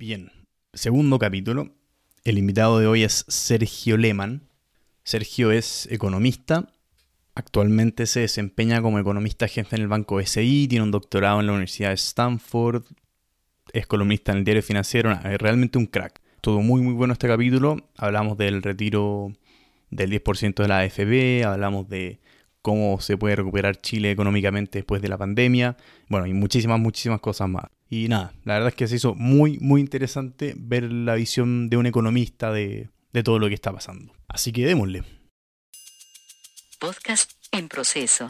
Bien, segundo capítulo. El invitado de hoy es Sergio Lehmann. Sergio es economista. Actualmente se desempeña como economista jefe en el Banco SI, tiene un doctorado en la Universidad de Stanford, es columnista en el diario financiero, es realmente un crack. Todo muy muy bueno este capítulo. Hablamos del retiro del 10% de la AFB, hablamos de cómo se puede recuperar Chile económicamente después de la pandemia, bueno, y muchísimas, muchísimas cosas más. Y nada, la verdad es que se hizo muy, muy interesante ver la visión de un economista de, todo lo que está pasando. Así que démosle. Podcast en proceso.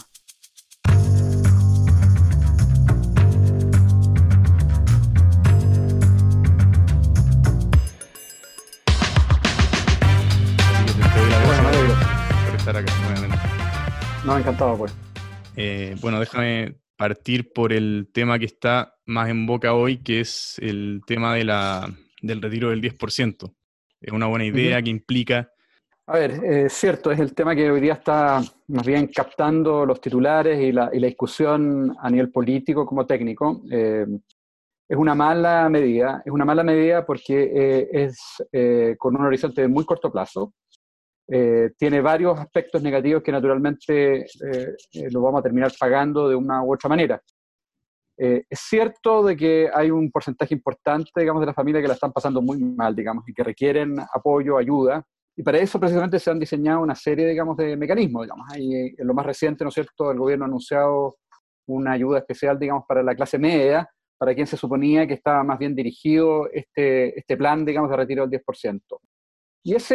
por estar acá. No, encantado, pues. Eh, bueno, déjame partir por el tema que está más en boca hoy, que es el tema de la, del retiro del 10%. Es una buena idea que implica... A ver, es cierto, es el tema que hoy día está más bien captando los titulares y la, y la discusión a nivel político como técnico. Eh, es una mala medida, es una mala medida porque eh, es eh, con un horizonte de muy corto plazo, eh, tiene varios aspectos negativos que naturalmente eh, eh, lo vamos a terminar pagando de una u otra manera. es cierto de que hay un porcentaje importante, digamos, de las familias que la están pasando muy mal, digamos, y que requieren apoyo, ayuda, y para eso precisamente se han diseñado una serie, digamos, de mecanismos, digamos. Hay, en lo más reciente, ¿no es cierto?, el gobierno ha anunciado una ayuda especial, digamos, para la clase media, para quien se suponía que estaba más bien dirigido este, este plan, digamos, de retiro del 10%. Y esa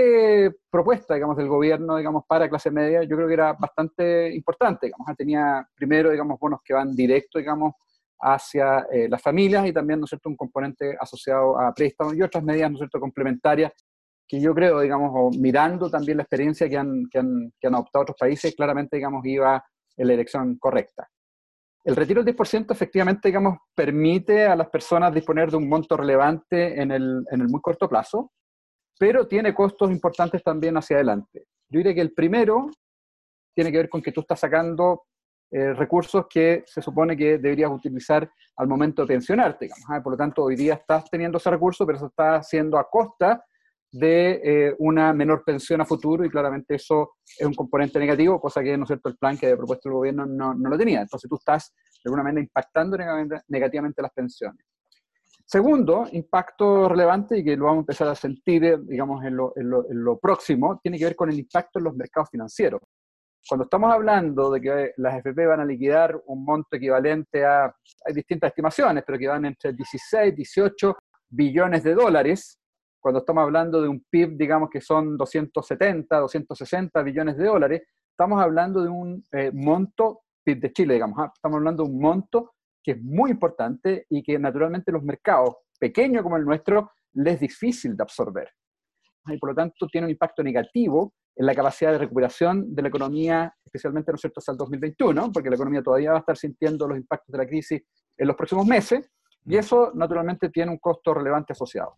propuesta, digamos, del gobierno, digamos, para clase media, yo creo que era bastante importante, digamos, tenía primero, digamos, bonos que van directo, digamos, hacia eh, las familias y también, ¿no es cierto?, un componente asociado a préstamos y otras medidas, ¿no es cierto?, complementarias que yo creo, digamos, mirando también la experiencia que han, que han, que han adoptado otros países, claramente, digamos, iba en la dirección correcta. El retiro del 10% efectivamente, digamos, permite a las personas disponer de un monto relevante en el, en el muy corto plazo, pero tiene costos importantes también hacia adelante. Yo diría que el primero tiene que ver con que tú estás sacando eh, recursos que se supone que deberías utilizar al momento de pensionarte. ¿ah? Por lo tanto, hoy día estás teniendo ese recurso, pero eso está haciendo a costa de eh, una menor pensión a futuro y claramente eso es un componente negativo, cosa que, ¿no es cierto?, el plan que había propuesto el gobierno no, no lo tenía. Entonces tú estás de alguna manera impactando negativamente las pensiones. Segundo, impacto relevante y que lo vamos a empezar a sentir, eh, digamos, en lo, próximo, tiene que ver con el impacto en los mercados financieros. Cuando estamos hablando de que las FP van a liquidar un monto equivalente a, hay distintas estimaciones, pero que van entre 16, 18 billones de dólares, cuando estamos hablando de un PIB, digamos que son 270, 260 billones de dólares, estamos hablando de un eh, monto, PIB de Chile, digamos, ¿ah? estamos hablando de un monto que es muy importante y que naturalmente los mercados pequeños como el nuestro les es difícil de absorber. Y por lo tanto tiene un impacto negativo en la capacidad de recuperación de la economía, especialmente ¿no es cierto? hasta el 2021, porque la economía todavía va a estar sintiendo los impactos de la crisis en los próximos meses, y eso naturalmente tiene un costo relevante asociado.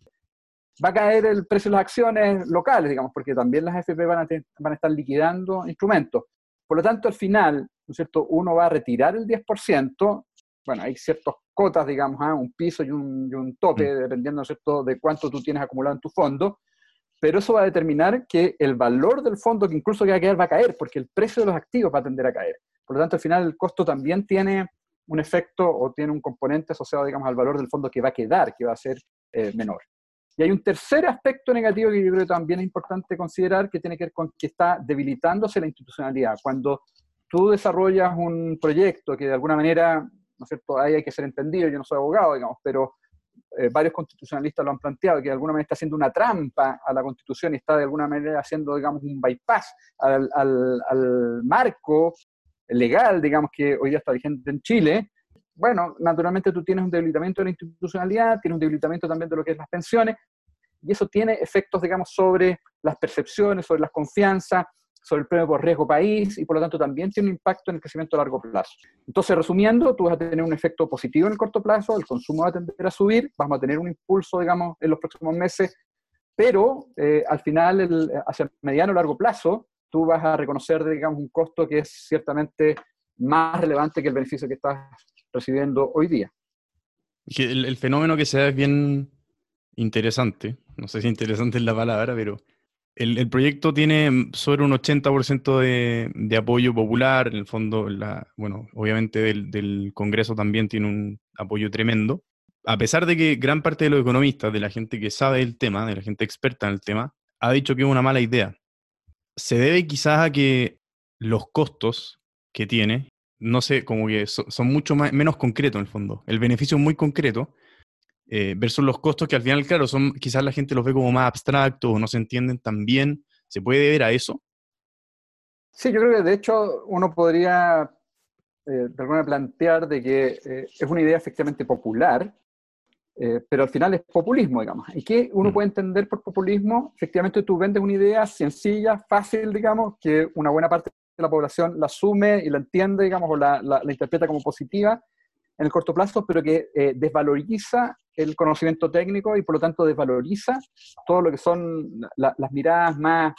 Va a caer el precio de las acciones locales, digamos, porque también las FP van a, van a estar liquidando instrumentos. Por lo tanto, al final, ¿no es cierto? uno va a retirar el 10%, bueno, hay ciertas cotas, digamos, ¿ah? un piso y un, tope, mm. dependiendo ¿cierto? de cuánto tú tienes acumulado en tu fondo, pero eso va a determinar que el valor del fondo, que incluso que va a caer, va a caer, porque el precio de los activos va a tender a caer. Por lo tanto, al final el costo también tiene un efecto o tiene un componente asociado, digamos, al valor del fondo que va a quedar, que va a ser eh, menor. Y hay un tercer aspecto negativo que yo creo que también es importante considerar, que tiene que ver con que está debilitándose la institucionalidad. Cuando tú desarrollas un proyecto que de alguna manera ¿no es cierto? Ahí hay que ser entendido, yo no soy abogado, digamos, pero eh, varios constitucionalistas lo han planteado, que de alguna manera está haciendo una trampa a la Constitución y está de alguna manera haciendo, digamos, un bypass al, al, marco legal, digamos, que hoy día está vigente en Chile. Bueno, naturalmente tú tienes un debilitamiento de la institucionalidad, tienes un debilitamiento también de lo que es las pensiones, y eso tiene efectos, digamos, sobre las percepciones, sobre las confianzas, sobre el premio por riesgo país y por lo tanto también tiene un impacto en el crecimiento a largo plazo. Entonces, resumiendo, tú vas a tener un efecto positivo en el corto plazo, el consumo va a tender a subir, vamos a tener un impulso, digamos, en los próximos meses, pero eh, al final, el, hacia el mediano o largo plazo, tú vas a reconocer, digamos, un costo que es ciertamente más relevante que el beneficio que estás recibiendo hoy día. El, el fenómeno que se da es bien interesante, no sé si interesante es la palabra, pero el, proyecto tiene sobre un 80% de, apoyo popular, en el fondo, bueno, obviamente del, Congreso también tiene un apoyo tremendo. A pesar de que gran parte de los economistas, de la gente que sabe el tema, de la gente experta en el tema, ha dicho que es una mala idea. Se debe quizás a que los costos que tiene, no sé, como que son, mucho menos concretos en el fondo. El beneficio es muy concreto, eh, versus los costos que al final, claro, son quizás la gente los ve como más abstractos o no se entienden tan bien. ¿Se puede ver a eso? Sí, yo creo que de hecho uno podría eh, de alguna plantear de que eh, es una idea efectivamente popular, pero al final es populismo, digamos. ¿Y qué uno mm. puede entender por populismo? Efectivamente tú vendes una idea sencilla, fácil, digamos, que una buena parte de la población la asume y la entiende, digamos, o la, la interpreta como positiva, en el corto plazo, pero que eh, desvaloriza el conocimiento técnico y por lo tanto desvaloriza todo lo que son las miradas más,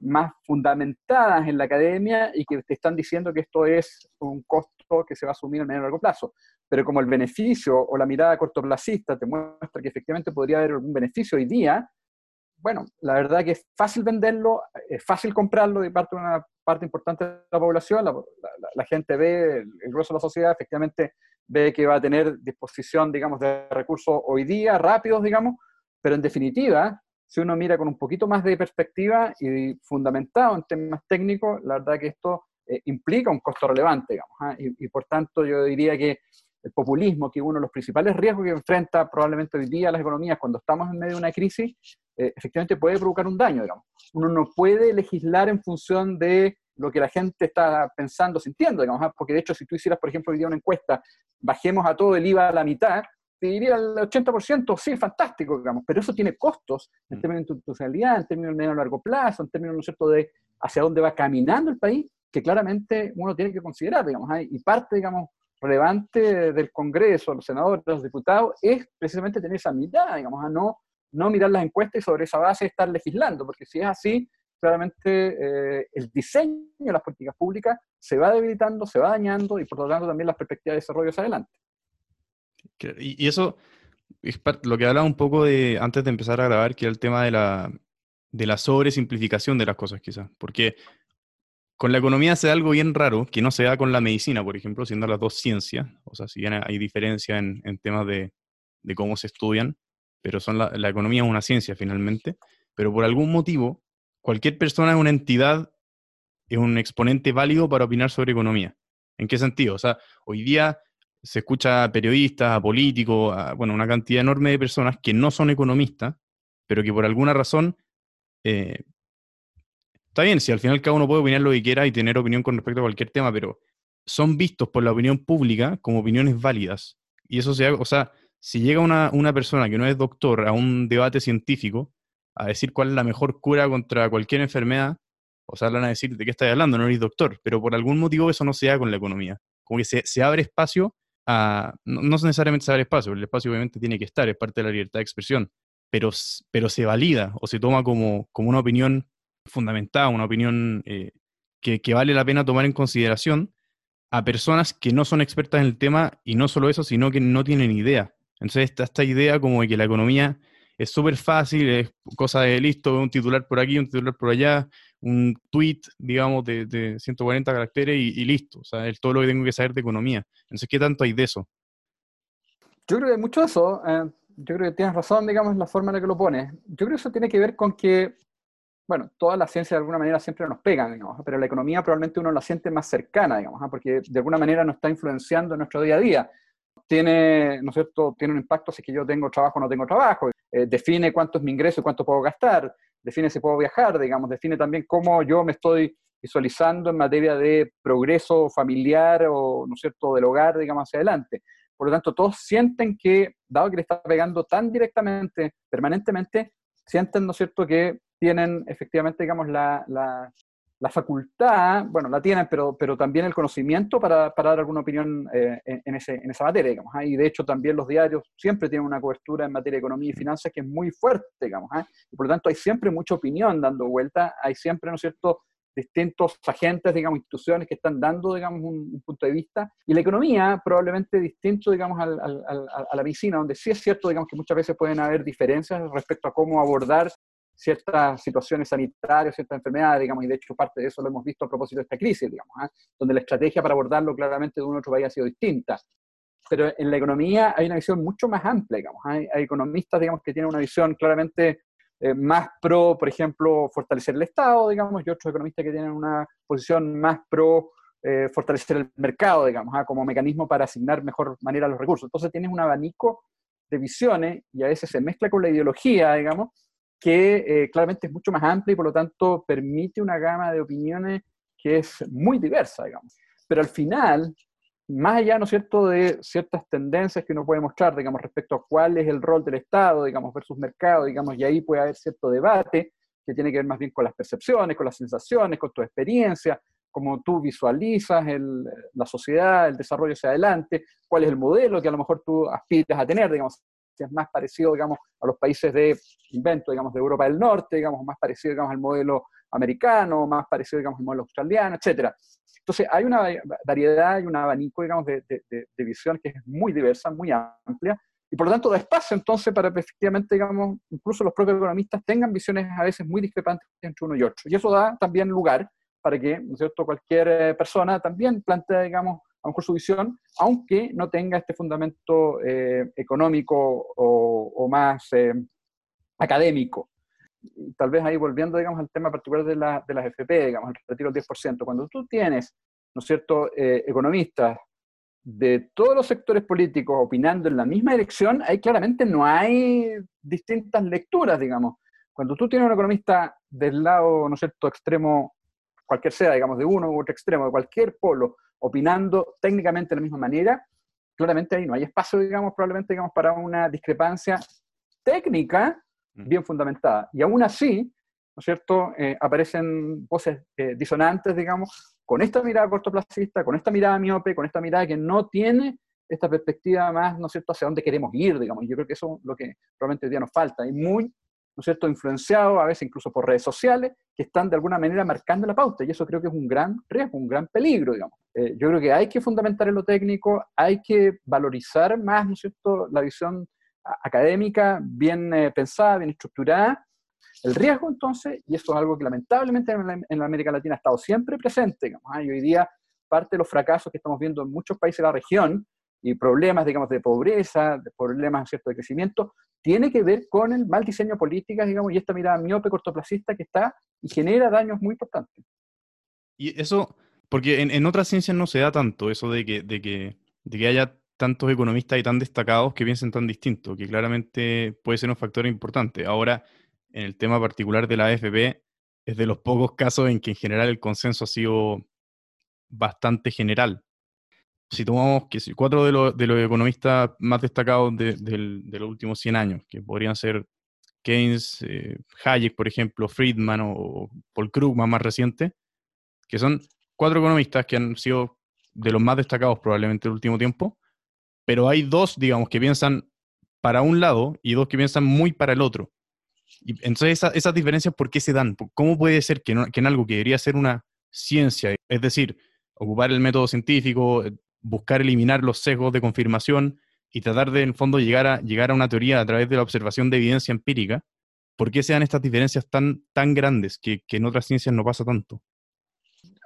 más fundamentadas en la academia y que te están diciendo que esto es un costo que se va a asumir a medio largo plazo. Pero como el beneficio o la mirada cortoplacista te muestra que efectivamente podría haber algún beneficio hoy día, bueno, la verdad que es fácil venderlo, es fácil comprarlo de parte de una parte importante de la población, la, gente ve, el grueso de la sociedad efectivamente ve que va a tener disposición, digamos, de recursos hoy día, rápidos, digamos, pero en definitiva, si uno mira con un poquito más de perspectiva y fundamentado en temas técnicos, la verdad que esto eh, implica un costo relevante, digamos, ¿ah? y, por tanto yo diría que el populismo, que es uno de los principales riesgos que enfrenta probablemente hoy día las economías cuando estamos en medio de una crisis, eh, efectivamente puede provocar un daño, digamos. Uno no puede legislar en función de lo que la gente está pensando, sintiendo, digamos, ¿ah? porque de hecho si tú hicieras, por ejemplo, hoy día una encuesta, bajemos a todo el IVA a la mitad, te diría el 80%, sí, fantástico, digamos, pero eso tiene costos en mm. términos de institucionalidad, en términos de medio a largo plazo, en términos, ¿no es cierto?, de hacia dónde va caminando el país, que claramente uno tiene que considerar, digamos, ¿ah? y parte, digamos, relevante del Congreso, los senadores, los diputados, es precisamente tener esa mirada, digamos, a ¿ah? no, no mirar las encuestas y sobre esa base estar legislando, porque si es así, claramente eh, el diseño de las políticas públicas se va debilitando, se va dañando y por lo tanto también las perspectivas de desarrollo hacia adelante. Y, eso es lo que hablaba un poco de antes de empezar a grabar, que era el tema de la, de la sobresimplificación de las cosas quizás, porque con la economía se da algo bien raro, que no se da con la medicina, por ejemplo, siendo las dos ciencias, o sea, si bien hay diferencia en, en temas de, de, cómo se estudian, pero son la, la economía es una ciencia finalmente, pero por algún motivo cualquier persona es una entidad, es un exponente válido para opinar sobre economía. ¿En qué sentido? O sea, hoy día se escucha a periodistas, a políticos, a, bueno, una cantidad enorme de personas que no son economistas, pero que por alguna razón, eh, está bien, si al final cada uno puede opinar lo que quiera y tener opinión con respecto a cualquier tema, pero son vistos por la opinión pública como opiniones válidas. Y eso se o sea, si llega una, una persona que no es doctor a un debate científico, a decir cuál es la mejor cura contra cualquier enfermedad, o sea, van a decir de qué estás hablando, no eres doctor, pero por algún motivo eso no se da con la economía. Como que se, abre espacio a, no, necesariamente se abre espacio, el espacio obviamente tiene que estar, es parte de la libertad de expresión, pero, pero se valida o se toma como, como una opinión fundamentada, una opinión eh, que, que vale la pena tomar en consideración a personas que no son expertas en el tema y no solo eso, sino que no tienen idea. Entonces está esta idea como de que la economía es súper fácil, es cosa de listo, un titular por aquí, un titular por allá, un tweet, digamos, de, 140 caracteres y, listo. O sea, es todo lo que tengo que saber de economía. Entonces, ¿qué tanto hay de eso? Yo creo que mucho de eso. Eh, yo creo que tienes razón, digamos, en la forma en la que lo pones. Yo creo que eso tiene que ver con que, bueno, todas las ciencias de alguna manera siempre nos pegan, digamos, pero la economía probablemente uno la siente más cercana, digamos, ¿ah? porque de alguna manera nos está influenciando en nuestro día a día tiene, ¿no es cierto?, tiene un impacto si es que yo tengo trabajo o no tengo trabajo, eh, define cuánto es mi ingreso y cuánto puedo gastar, define si puedo viajar, digamos, define también cómo yo me estoy visualizando en materia de progreso familiar o, ¿no es cierto?, del hogar, digamos, hacia adelante. Por lo tanto, todos sienten que, dado que le está pegando tan directamente, permanentemente, sienten, ¿no es cierto?, que tienen efectivamente, digamos, la, la facultad, bueno, la tienen, pero, pero también el conocimiento para, para dar alguna opinión eh, en, ese, en, esa materia, digamos. ¿ah? Y de hecho también los diarios siempre tienen una cobertura en materia de economía y finanzas que es muy fuerte, digamos. ¿ah? Y por lo tanto hay siempre mucha opinión dando vuelta, hay siempre, ¿no es cierto?, distintos agentes, digamos, instituciones que están dando, digamos, un, punto de vista, y la economía probablemente distinto, digamos, al, a la medicina, donde sí es cierto, digamos, que muchas veces pueden haber diferencias respecto a cómo abordar ciertas situaciones sanitarias, ciertas enfermedades, digamos, y de hecho parte de eso lo hemos visto a propósito de esta crisis, digamos, ¿ah? donde la estrategia para abordarlo claramente de un otro país ha sido distinta. Pero en la economía hay una visión mucho más amplia, digamos. ¿ah? Hay, economistas, digamos, que tienen una visión claramente eh, más pro, por ejemplo, fortalecer el Estado, digamos, y otros economistas que tienen una posición más pro eh, fortalecer el mercado, digamos, ¿ah? como mecanismo para asignar mejor manera los recursos. Entonces tienes un abanico de visiones y a veces se mezcla con la ideología, digamos, que eh, claramente es mucho más amplia y por lo tanto permite una gama de opiniones que es muy diversa, digamos. Pero al final, más allá, ¿no es cierto?, de ciertas tendencias que uno puede mostrar, digamos, respecto a cuál es el rol del Estado, digamos, versus mercado, digamos, y ahí puede haber cierto debate que tiene que ver más bien con las percepciones, con las sensaciones, con tu experiencia, cómo tú visualizas la sociedad, el desarrollo hacia adelante, cuál es el modelo que a lo mejor tú aspiras a tener, digamos, si es más parecido, digamos, a los países de invento, digamos, de Europa del Norte, digamos, más parecido, digamos, al modelo americano, más parecido, digamos, al modelo australiano, etcétera. Entonces, hay una variedad y un abanico, digamos, de, de, visión que es muy diversa, muy amplia, y por lo tanto da espacio entonces para que efectivamente, digamos, incluso los propios economistas tengan visiones a veces muy discrepantes entre uno y otro. Y eso da también lugar para que, ¿no es cierto?, cualquier eh, persona también plantee, digamos, a lo mejor su visión, aunque no tenga este fundamento eh, económico o, más eh, académico. tal vez ahí volviendo, digamos, al tema particular de, la, de las FP, digamos, el retiro del 10%, cuando tú tienes, ¿no es cierto?, eh, economistas de todos los sectores políticos opinando en la misma dirección, ahí claramente no hay distintas lecturas, digamos. Cuando tú tienes un economista del lado, ¿no es cierto?, extremo, cualquier sea, digamos, de uno u otro extremo, de cualquier polo, opinando técnicamente de la misma manera, claramente ahí no hay espacio, digamos, probablemente, digamos, para una discrepancia técnica mm. bien fundamentada. Y aún así, ¿no es cierto?, eh, aparecen voces eh, disonantes, digamos, con esta mirada cortoplacista, con esta mirada miope, con esta mirada que no tiene esta perspectiva más, ¿no es cierto?, hacia dónde queremos ir, digamos. Yo creo que eso es lo que probablemente hoy día nos falta. Y muy ¿no es cierto?, influenciados a veces incluso por redes sociales, que están de alguna manera marcando la pauta, y eso creo que es un gran riesgo, un gran peligro, digamos. Eh, yo creo que hay que fundamentar en lo técnico, hay que valorizar más, ¿no es cierto?, la visión académica bien eh, pensada, bien estructurada. El riesgo, entonces, y esto es algo que lamentablemente en la, América Latina ha estado siempre presente, digamos, ¿ah? y hoy día parte de los fracasos que estamos viendo en muchos países de la región y problemas, digamos, de pobreza, de problemas, ¿cierto?, de crecimiento, tiene que ver con el mal diseño de políticas, digamos, y esta mirada miope cortoplacista que está y genera daños muy importantes. Y eso, porque en, otras ciencias no se da tanto eso de que, de que, de que haya tantos economistas y tan destacados que piensen tan distinto, que claramente puede ser un factor importante. Ahora, en el tema particular de la AFP, es de los pocos casos en que en general el consenso ha sido bastante general si tomamos que cuatro de, los, economistas más destacados de, los últimos 100 años, que podrían ser Keynes, eh, Hayek, por ejemplo, Friedman o, Paul Krugman más reciente, que son cuatro economistas que han sido de los más destacados probablemente el último tiempo, pero hay dos, digamos, que piensan para un lado y dos que piensan muy para el otro. Y entonces esas diferencias, ¿por qué se dan? ¿Cómo puede ser que, que en algo que debería ser una ciencia, es decir, ocupar el método científico, buscar eliminar los sesgos de confirmación y tratar de, en el fondo, llegar a, llegar a una teoría a través de la observación de evidencia empírica, ¿por qué se dan estas diferencias tan, tan grandes que, en otras ciencias no pasa tanto?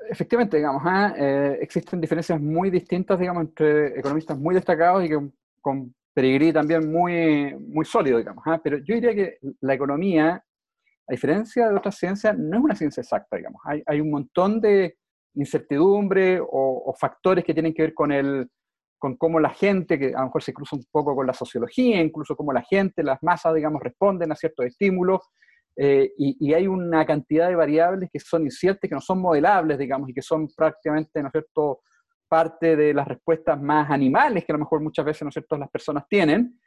Efectivamente, digamos, ¿ah? eh, existen diferencias muy distintas, digamos, entre economistas muy destacados y que, con peregrí también muy, muy sólido, digamos, ¿ah? pero yo diría que la economía, a diferencia de otras ciencias, no es una ciencia exacta, digamos, hay un montón de, incertidumbre o, factores que tienen que ver con, el, con cómo la gente, que a lo mejor se cruza un poco con la sociología, incluso cómo la gente, las masas, digamos, responden a ciertos estímulos, eh, y, hay una cantidad de variables que son inciertas, que no son modelables, digamos, y que son prácticamente, ¿no es cierto?, parte de las respuestas más animales que a lo mejor muchas veces, ¿no es cierto?, las personas tienen,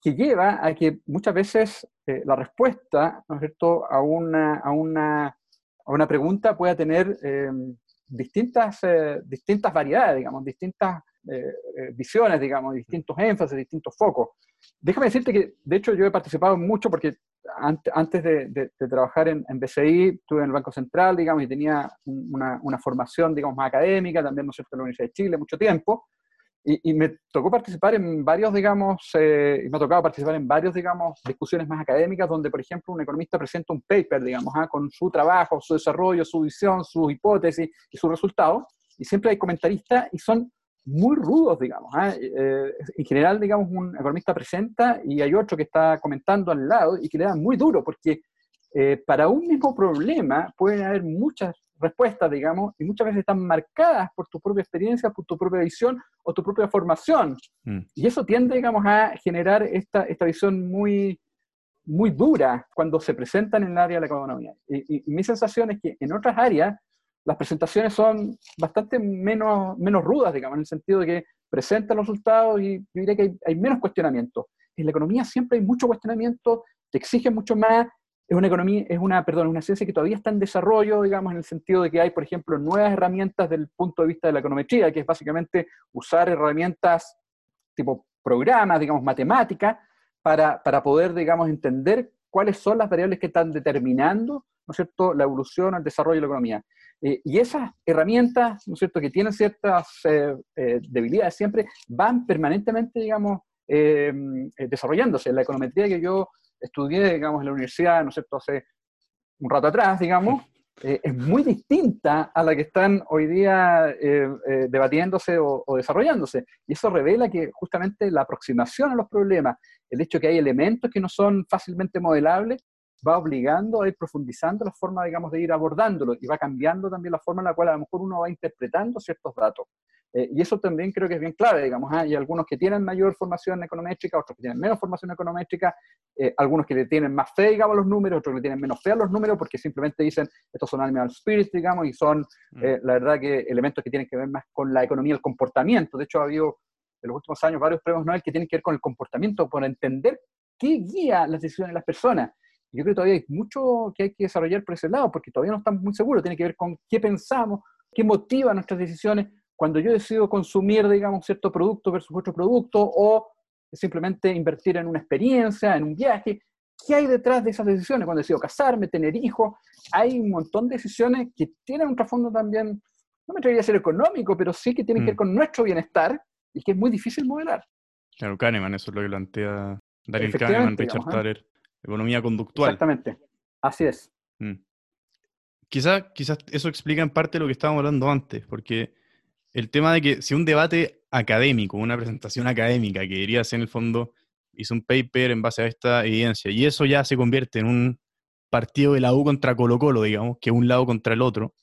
que lleva a que muchas veces eh, la respuesta, ¿no es cierto?, a una, a una, a una pregunta pueda tener eh, distintas, eh, distintas variedades, digamos, distintas eh, eh, visiones, digamos, distintos énfasis, distintos focos. Déjame decirte que, de hecho, yo he participado mucho porque antes de, trabajar en, BCI, estuve en el Banco Central, digamos, y tenía una, una, formación, digamos, más académica, también, ¿no es cierto?, en la Universidad de Chile, mucho tiempo, y, me tocó participar en varios, digamos, eh, me ha tocado participar en varios, digamos, discusiones más académicas, donde, por ejemplo, un economista presenta un paper, digamos, ¿ah? con su trabajo, su desarrollo, su visión, sus hipótesis y sus resultados, y siempre hay comentaristas y son muy rudos, digamos. ¿ah? Eh, en general, digamos, un economista presenta y hay otro que está comentando al lado y que le da muy duro, porque eh, para un mismo problema pueden haber muchas respuestas, digamos, y muchas veces están marcadas por tu propia experiencia, por tu propia visión o tu propia formación. Mm. Y eso tiende, digamos, a generar esta, esta visión muy, muy dura cuando se presentan en el área de la economía. Y, mi sensación es que en otras áreas las presentaciones son bastante menos, menos rudas, digamos, en el sentido de que presentan los resultados y yo diría que hay, hay menos cuestionamiento. En la economía siempre hay mucho cuestionamiento, te exigen mucho más, es una economía, es una, perdón, una ciencia que todavía está en desarrollo, digamos, en el sentido de que hay, por ejemplo, nuevas herramientas del punto de vista de la econometría, que es básicamente usar herramientas tipo programas, digamos, matemáticas, para, para poder, digamos, entender cuáles son las variables que están determinando, ¿no es cierto?, la evolución, el desarrollo de la economía. Eh, y esas herramientas, ¿no es cierto?, que tienen ciertas eh, eh, debilidades siempre, van permanentemente, digamos, desarrollándose. La econometría que yo estudié, digamos, en la universidad, ¿no es cierto?, hace un rato atrás, digamos, eh, es muy distinta a la que están hoy día eh, eh, debatiéndose o, o, desarrollándose. Y eso revela que justamente la aproximación a los problemas, el hecho de que hay elementos que no son fácilmente modelables, va obligando a ir profundizando la forma, digamos, de ir abordándolo y va cambiando también la forma en la cual a lo mejor uno va interpretando ciertos datos. Eh, y eso también creo que es bien clave, digamos. ¿ah? Hay algunos que tienen mayor formación econométrica, otros que tienen menos formación econométrica, eh, algunos que le tienen más fe, digamos, a los números, otros que le tienen menos fe a los números porque simplemente dicen, estos son animal spirits, digamos, y son, mm. eh, la verdad, que elementos que tienen que ver más con la economía, el comportamiento. De hecho, ha habido en los últimos años varios premios Nobel que tienen que ver con el comportamiento, por entender qué guía las decisiones de las personas. Yo creo que todavía hay mucho que hay que desarrollar por ese lado, porque todavía no estamos muy seguros. Tiene que ver con qué pensamos, qué motiva nuestras decisiones cuando yo decido consumir, digamos, cierto producto versus otro producto, o simplemente invertir en una experiencia, en un viaje. ¿Qué hay detrás de esas decisiones? Cuando decido casarme, tener hijos, hay un montón de decisiones que tienen un trasfondo también, no me atrevería a ser económico, pero sí que tienen que ver mm. con nuestro bienestar y que es muy difícil modelar. Claro, Kahneman, eso es lo que plantea Daniel Kahneman, Richard Thaler. Economía conductual. Exactamente, así es. Mm. Quizás quizás eso explica en parte lo que estábamos hablando antes, porque el tema de que si un debate académico, una presentación académica que diría ser en el fondo, hizo un paper en base a esta evidencia, y eso ya se convierte en un partido de la U contra Colo Colo, digamos, que un lado contra el otro,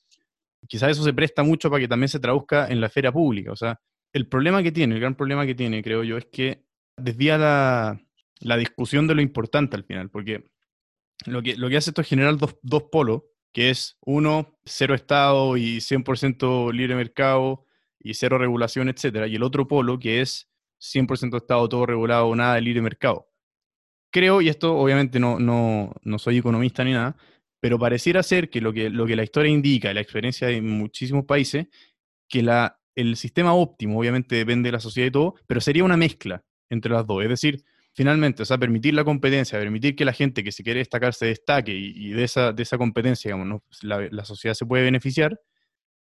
quizás eso se presta mucho para que también se traduzca en la esfera pública. O sea, el problema que tiene, el gran problema que tiene, creo yo, es que desvía la, la discusión de lo importante al final, porque lo que, lo que hace esto es generar dos, dos polos, que es uno, cero Estado y 100% libre mercado y cero regulación, etcétera, y el otro polo, que es 100% Estado, todo regulado, nada de libre mercado. Creo, y esto obviamente no, no, no soy economista ni nada, pero pareciera ser que lo que, lo que la historia indica, la experiencia de muchísimos países, que la, el sistema óptimo obviamente depende de la sociedad y todo, pero sería una mezcla entre las dos. Es decir, finalmente, o sea, permitir la competencia, permitir que la gente que se quiere destacar se destaque y, de, esa, de esa competencia, digamos, la, sociedad se puede beneficiar,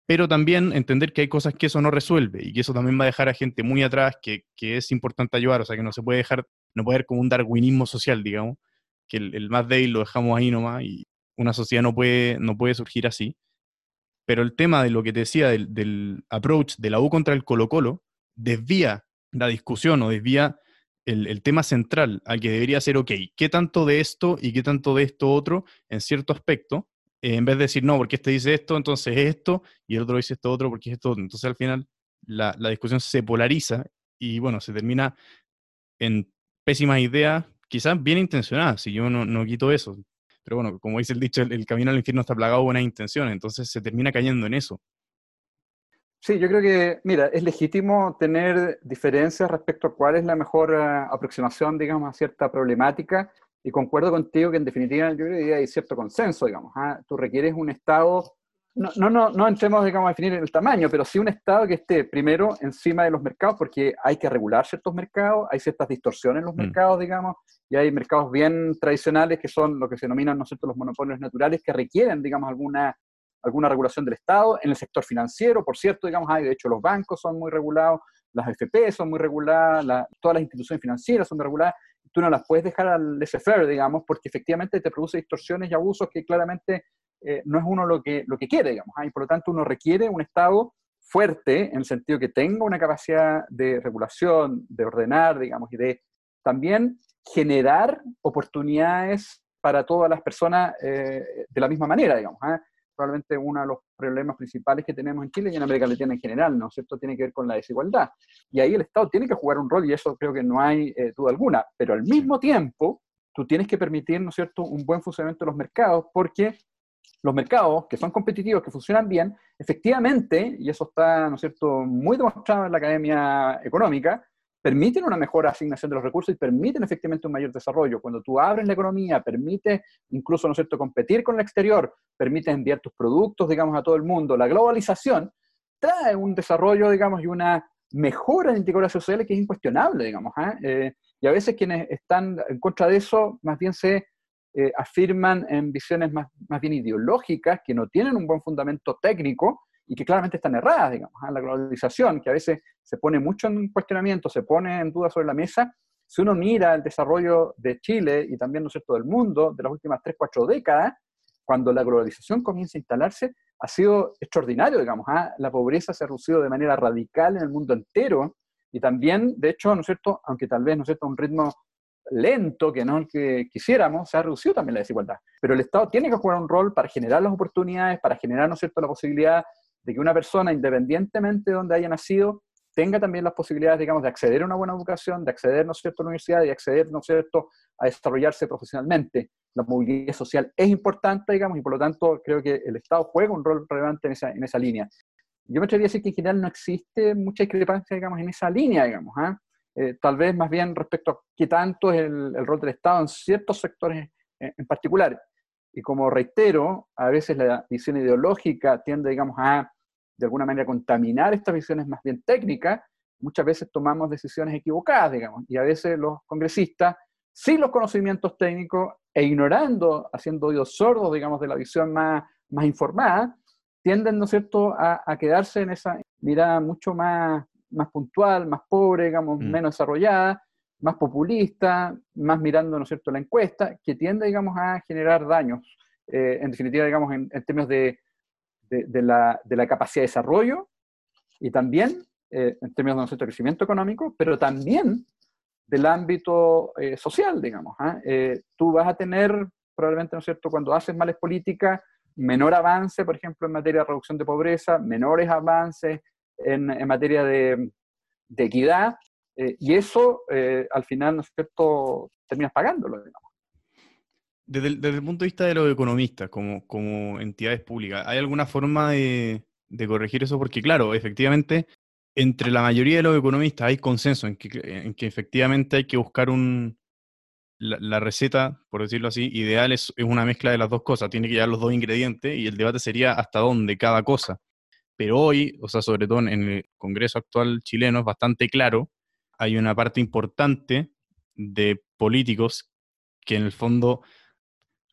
pero también entender que hay cosas que eso no resuelve y que eso también va a dejar a gente muy atrás, que, es importante ayudar, o sea, que no se puede dejar, no puede haber como un darwinismo social, digamos, que el, más débil lo dejamos ahí nomás y una sociedad no puede, no puede surgir así. Pero el tema de lo que te decía del, del approach de la U contra el Colo Colo desvía la discusión o desvía el, tema central al que debería ser, ok, ¿qué tanto de esto y qué tanto de esto otro en cierto aspecto? Eh, en vez de decir, no, porque este dice esto, entonces es esto, y el otro dice esto otro, porque es esto otro. Entonces al final la, discusión se polariza y bueno, se termina en pésimas ideas, quizás bien intencionadas, si yo no, no quito eso. Pero bueno, como dice el dicho, el, camino al infierno está plagado de buenas intenciones, entonces se termina cayendo en eso. Sí, yo creo que, mira, es legítimo tener diferencias respecto a cuál es la mejor eh, aproximación, digamos, a cierta problemática, y concuerdo contigo que en definitiva yo creo que hay cierto consenso, digamos. ¿ah? Tú requieres un Estado no, no, no, no entremos, digamos, a definir el tamaño, pero sí un Estado que esté primero encima de los mercados, porque hay que regular ciertos mercados, hay ciertas distorsiones en los mm. mercados, digamos, y hay mercados bien tradicionales que son lo que se denominan, ¿no los monopolios naturales que requieren, digamos, alguna, alguna regulación del Estado. En el sector financiero, por cierto, digamos, hay, de hecho, los bancos son muy regulados, las FP son muy reguladas, todas las instituciones financieras son reguladas, tú no las puedes dejar al laissez digamos, porque efectivamente te produce distorsiones y abusos que claramente eh, no es uno lo que, lo que quiere, digamos, ¿ah? y por lo tanto uno requiere un Estado fuerte en el sentido que tenga una capacidad de regulación, de ordenar, digamos, y de también generar oportunidades para todas las personas eh, de la misma manera, digamos. ¿ah? Probablemente uno de los problemas principales que tenemos en Chile y en América Latina en general, ¿no es cierto?, tiene que ver con la desigualdad. Y ahí el Estado tiene que jugar un rol y eso creo que no hay eh, duda alguna, pero al mismo tiempo tú tienes que permitir, ¿no es cierto?, un buen funcionamiento de los mercados porque los mercados que son competitivos, que funcionan bien, efectivamente, y eso está, ¿no es cierto?, muy demostrado en la academia económica, permiten una mejor asignación de los recursos y permiten efectivamente un mayor desarrollo. Cuando tú abres la economía, permite incluso, ¿no es cierto?, competir con el exterior, permite enviar tus productos, digamos, a todo el mundo. La globalización trae un desarrollo, digamos, y una mejora de integración social que es incuestionable, digamos. ¿ah? Eh, y a veces quienes están en contra de eso, más bien se eh, afirman en visiones más, más, bien ideológicas, que no tienen un buen fundamento técnico y que claramente están erradas, digamos. ¿ah? La globalización, que a veces se pone mucho en cuestionamiento, se pone en duda sobre la mesa, si uno mira el desarrollo de Chile y también, ¿no es cierto?, del mundo de las últimas 3, 4 décadas, cuando la globalización comienza a instalarse, ha sido extraordinario, digamos. ¿ah? La pobreza se ha reducido de manera radical en el mundo entero y también, de hecho, ¿no es cierto?, aunque tal vez, ¿no es cierto?, un ritmo lento que no el que quisiéramos, se ha reducido también la desigualdad. Pero el Estado tiene que jugar un rol para generar las oportunidades, para generar, ¿no es cierto?, la posibilidad de que una persona, independientemente de donde haya nacido, tenga también las posibilidades, digamos, de acceder a una buena educación, de acceder, ¿no es cierto?, a la universidad y acceder, ¿no cierto?, a desarrollarse profesionalmente. La movilidad social es importante, digamos, y por lo tanto creo que el Estado juega un rol relevante en esa, en esa línea. Yo me atrevería a decir que en general no existe mucha discrepancia, digamos, en esa línea, digamos. ¿ah? Eh, tal vez más bien respecto a qué tanto es el, el rol del Estado en ciertos sectores en, en, particular. Y como reitero, a veces la visión ideológica tiende, digamos, a de alguna manera contaminar estas visiones más bien técnicas. Muchas veces tomamos decisiones equivocadas, digamos, y a veces los congresistas, sin los conocimientos técnicos e ignorando, haciendo oídos sordos, digamos, de la visión más, más informada, tienden, ¿no es cierto?, a, a quedarse en esa mirada mucho más más puntual, más pobre, digamos, mm. menos desarrollada, más populista, más mirando, ¿no es cierto?, la encuesta, que tiende, digamos, a generar daños, eh, en definitiva, digamos, en, términos de, de, la, de, la, capacidad de desarrollo y también eh, en términos de nuestro crecimiento económico, pero también del ámbito eh, social, digamos. ¿ah? tú vas a tener, probablemente, ¿no es cierto?, cuando haces males políticas, menor avance, por ejemplo, en materia de reducción de pobreza, menores avances en, materia de, equidad, eh, y eso eh, al final, ¿no es cierto?, terminas pagándolo, digamos. Desde el, punto de vista de los economistas, como, como entidades públicas, ¿hay alguna forma de, corregir eso? Porque claro, efectivamente, entre la mayoría de los economistas hay consenso en que, en que efectivamente hay que buscar un, la, receta, por decirlo así, ideal es, es, una mezcla de las dos cosas. Tiene que llevar los dos ingredientes y el debate sería hasta dónde cada cosa. Pero hoy, o sea, sobre todo en el Congreso actual chileno, es bastante claro, hay una parte importante de políticos que en el fondo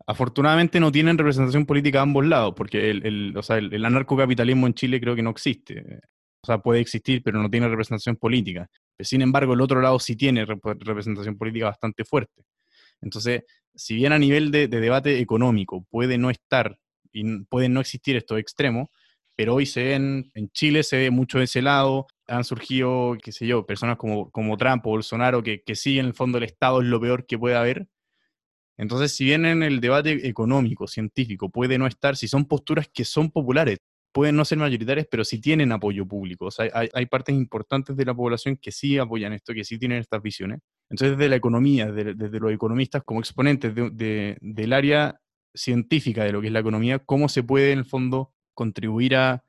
afortunadamente no tienen representación política a ambos lados, porque el, o sea, el, anarcocapitalismo en Chile creo que no existe. O sea, puede existir, pero no tiene representación política. Sin embargo, el otro lado sí tiene representación política bastante fuerte. Entonces, si bien a nivel de, de debate económico puede no estar y pueden no existir estos extremos, pero hoy se ven, en Chile se ve mucho de ese lado, han surgido, qué sé yo, personas como, como Trump o Bolsonaro que, que sí, en el fondo el Estado es lo peor que puede haber. Entonces, si bien en el debate económico, científico, puede no estar, si son posturas que son populares, pueden no ser mayoritarias, pero sí tienen apoyo público. O sea, hay, hay, partes importantes de la población que sí apoyan esto, que sí tienen estas visiones. Entonces, desde la economía, desde, los economistas como exponentes de, del área científica de lo que es la economía, cómo se puede en el fondo contribuir a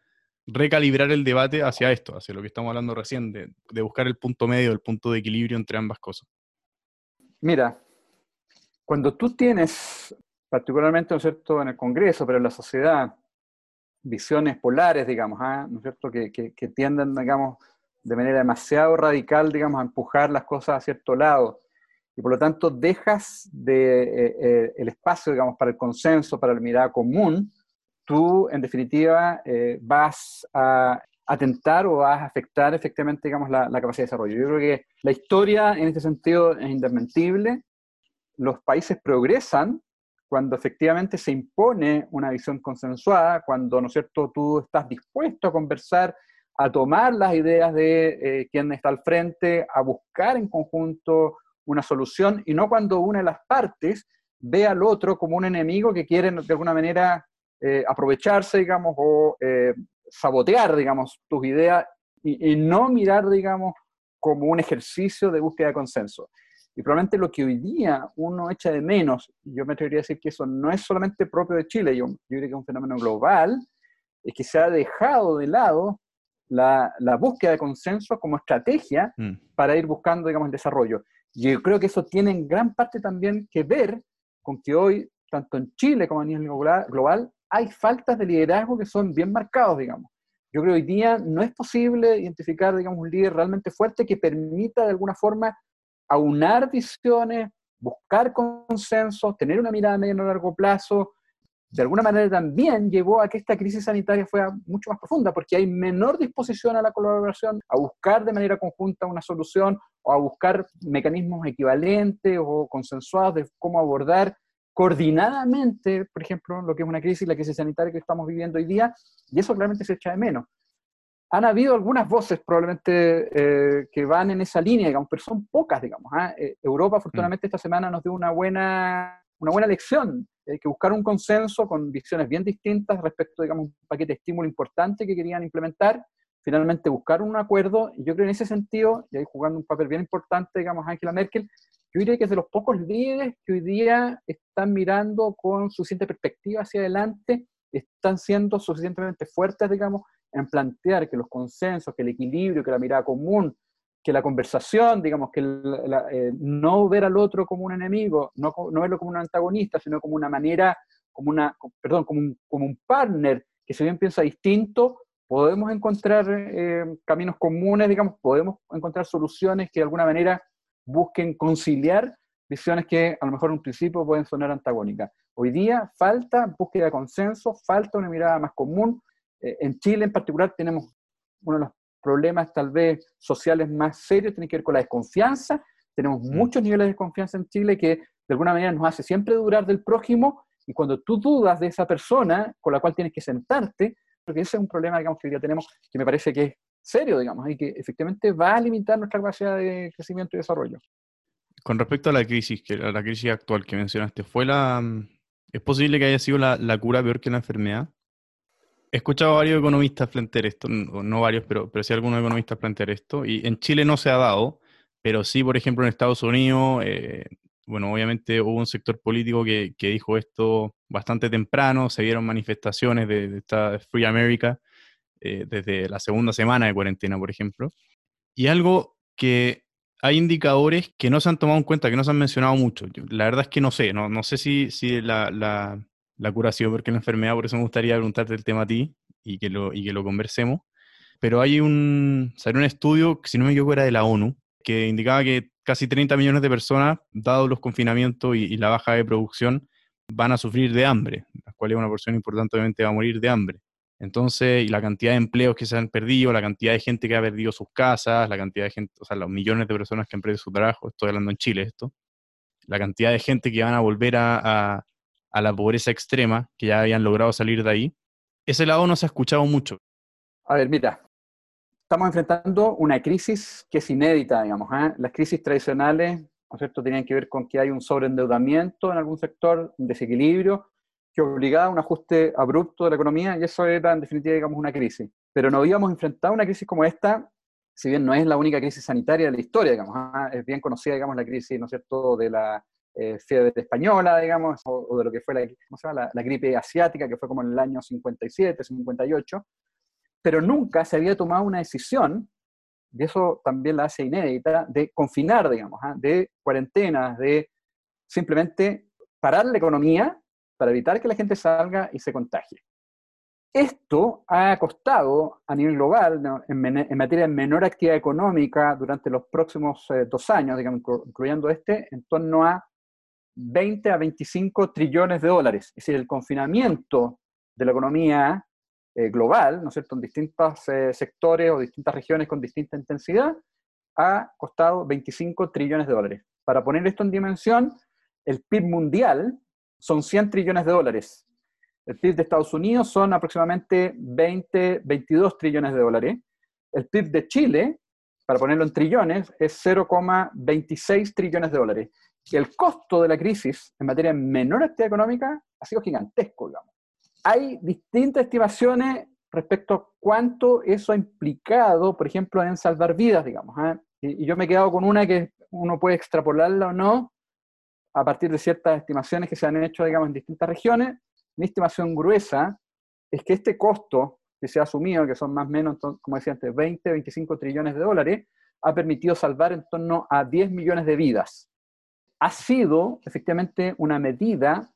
recalibrar el debate hacia esto, hacia lo que estamos hablando recién, de, buscar el punto medio, el punto de equilibrio entre ambas cosas. Mira, cuando tú tienes, particularmente ¿no cierto? en el Congreso, pero en la sociedad, visiones polares, digamos, ¿ah? ¿no es cierto? Que, que, que, tienden, digamos, de manera demasiado radical, digamos, a empujar las cosas a cierto lado. Y por lo tanto dejas de, eh, eh, el espacio, digamos, para el consenso, para la mirada común, tú, en definitiva, eh, vas a atentar o vas a afectar efectivamente, digamos, la, la, capacidad de desarrollo. Yo creo que la historia en este sentido es indesmentible. Los países progresan cuando efectivamente se impone una visión consensuada, cuando, ¿no es cierto?, tú estás dispuesto a conversar, a tomar las ideas de eh, quien está al frente, a buscar en conjunto una solución, y no cuando una de las partes ve al otro como un enemigo que quiere de alguna manera eh, aprovecharse, digamos, o eh, sabotear, digamos, tus ideas, y, y no mirar, digamos, como un ejercicio de búsqueda de consenso. Y probablemente lo que hoy día uno echa de menos, yo me atrevería a decir que eso no es solamente propio de Chile, yo, yo creo que es un fenómeno global, es que se ha dejado de lado la, la búsqueda de consenso como estrategia mm. para ir buscando, digamos, el desarrollo. Y yo creo que eso tiene en gran parte también que ver con que hoy, tanto en Chile como a nivel global, hay faltas de liderazgo que son bien marcados, digamos. Yo creo que hoy día no es posible identificar, digamos, un líder realmente fuerte que permita de alguna forma aunar visiones, buscar consensos, tener una mirada a medio y largo plazo, de alguna manera también llevó a que esta crisis sanitaria fuera mucho más profunda, porque hay menor disposición a la colaboración, a buscar de manera conjunta una solución o a buscar mecanismos equivalentes o consensuados de cómo abordar coordinadamente, por ejemplo, lo que es una crisis, la crisis sanitaria que estamos viviendo hoy día, y eso claramente se echa de menos han habido algunas voces probablemente eh, que van en esa línea, digamos, pero son pocas, digamos. ¿ah? Eh, Europa, afortunadamente, esta semana nos dio una buena, una buena lección, Hay que buscar un consenso con visiones bien distintas respecto, digamos, un paquete de estímulo importante que querían implementar, finalmente buscar un acuerdo, y yo creo en ese sentido, y ahí jugando un papel bien importante, digamos, Angela Merkel, yo diría que de los pocos líderes que hoy día están mirando con suficiente perspectiva hacia adelante, están siendo suficientemente fuertes, digamos, en plantear que los consensos, que el equilibrio, que la mirada común, que la conversación, digamos, que eh, no ver al otro como un enemigo, no, no, verlo como un antagonista, sino como una manera, como una, perdón, como un, como un partner que si bien piensa distinto, podemos encontrar eh, caminos comunes, digamos, podemos encontrar soluciones que de alguna manera busquen conciliar visiones que a lo mejor en un principio pueden sonar antagónicas. Hoy día falta búsqueda de consenso, falta una mirada más común, eh, en Chile en particular tenemos uno de los problemas tal vez sociales más serios, tiene que ver con la desconfianza. Tenemos mm. muchos niveles de desconfianza en Chile que de alguna manera nos hace siempre dudar del prójimo y cuando tú dudas de esa persona con la cual tienes que sentarte, porque ese es un problema digamos, que hoy día tenemos que me parece que es serio, digamos, y que efectivamente va a limitar nuestra capacidad de crecimiento y desarrollo. Con respecto a la crisis, que, a la crisis actual que mencionaste, ¿fue la, mm, ¿es posible que haya sido la, la cura peor que la enfermedad? He escuchado varios economistas plantear esto, no varios, pero, pero sí algunos economistas plantear esto, y en Chile no se ha dado, pero sí, por ejemplo, en Estados Unidos, eh, bueno, obviamente hubo un sector político que, que, dijo esto bastante temprano, se vieron manifestaciones de, esta Free America eh, desde la segunda semana de cuarentena, por ejemplo, y algo que hay indicadores que no se han tomado en cuenta, que no se han mencionado mucho. la verdad es que no sé, no, no sé si, si la, la la curación porque la enfermedad, por eso me gustaría preguntarte el tema a ti y que lo, y que lo conversemos. Pero hay un, salió un estudio, si no me equivoco, era de la ONU, que indicaba que casi 30 millones de personas, dados los confinamientos y, la baja de producción, van a sufrir de hambre, las cuales una porción importante obviamente va a morir de hambre. Entonces, y la cantidad de empleos que se han perdido, la cantidad de gente que ha perdido sus casas, la cantidad de gente, o sea, los millones de personas que han perdido su trabajo, estoy hablando en Chile esto, la cantidad de gente que van a volver a, a la pobreza extrema, que ya habían logrado salir de ahí, ese lado no se ha escuchado mucho. A ver, mira, estamos enfrentando una crisis que es inédita, digamos. ¿eh? Las crisis tradicionales, ¿no es cierto?, tenían que ver con que hay un sobreendeudamiento en algún sector, un desequilibrio, que obligaba a un ajuste abrupto de la economía, y eso era, en definitiva, digamos, una crisis. Pero no habíamos enfrentado una crisis como esta, si bien no es la única crisis sanitaria de la historia, digamos, ¿eh? es bien conocida, digamos, la crisis, ¿no es cierto?, de la eh, fiebre española, digamos, o, de lo que fue la, la, gripe asiática, que fue como en el año 57, 58, pero nunca se había tomado una decisión, y eso también la hace inédita, de confinar, digamos, ¿ah? de cuarentenas, de simplemente parar la economía para evitar que la gente salga y se contagie. Esto ha costado a nivel global, en, materia de menor actividad económica durante los próximos eh, dos años, digamos, incluyendo este, en torno a 20 a 25 trillones de dólares. Es decir, el confinamiento de la economía eh, global, ¿no es cierto?, en distintos eh, sectores o distintas regiones con distinta intensidad, ha costado 25 trillones de dólares. Para poner esto en dimensión, el PIB mundial son 100 trillones de dólares. El PIB de Estados Unidos son aproximadamente 20, 22 trillones de dólares. El PIB de Chile, para ponerlo en trillones, es 0,26 trillones de dólares. Y el costo de la crisis en materia de menor actividad económica ha sido gigantesco, digamos. Hay distintas estimaciones respecto a cuánto eso ha implicado, por ejemplo, en salvar vidas, digamos. ¿eh? Y, y, yo me he quedado con una que uno puede extrapolarla o no a partir de ciertas estimaciones que se han hecho, digamos, en distintas regiones, mi estimación gruesa es que este costo que se ha asumido, que son más o menos, como decía antes, 20, 25 trillones de dólares, ha permitido salvar en torno a 10 millones de vidas. Ha sido efectivamente una medida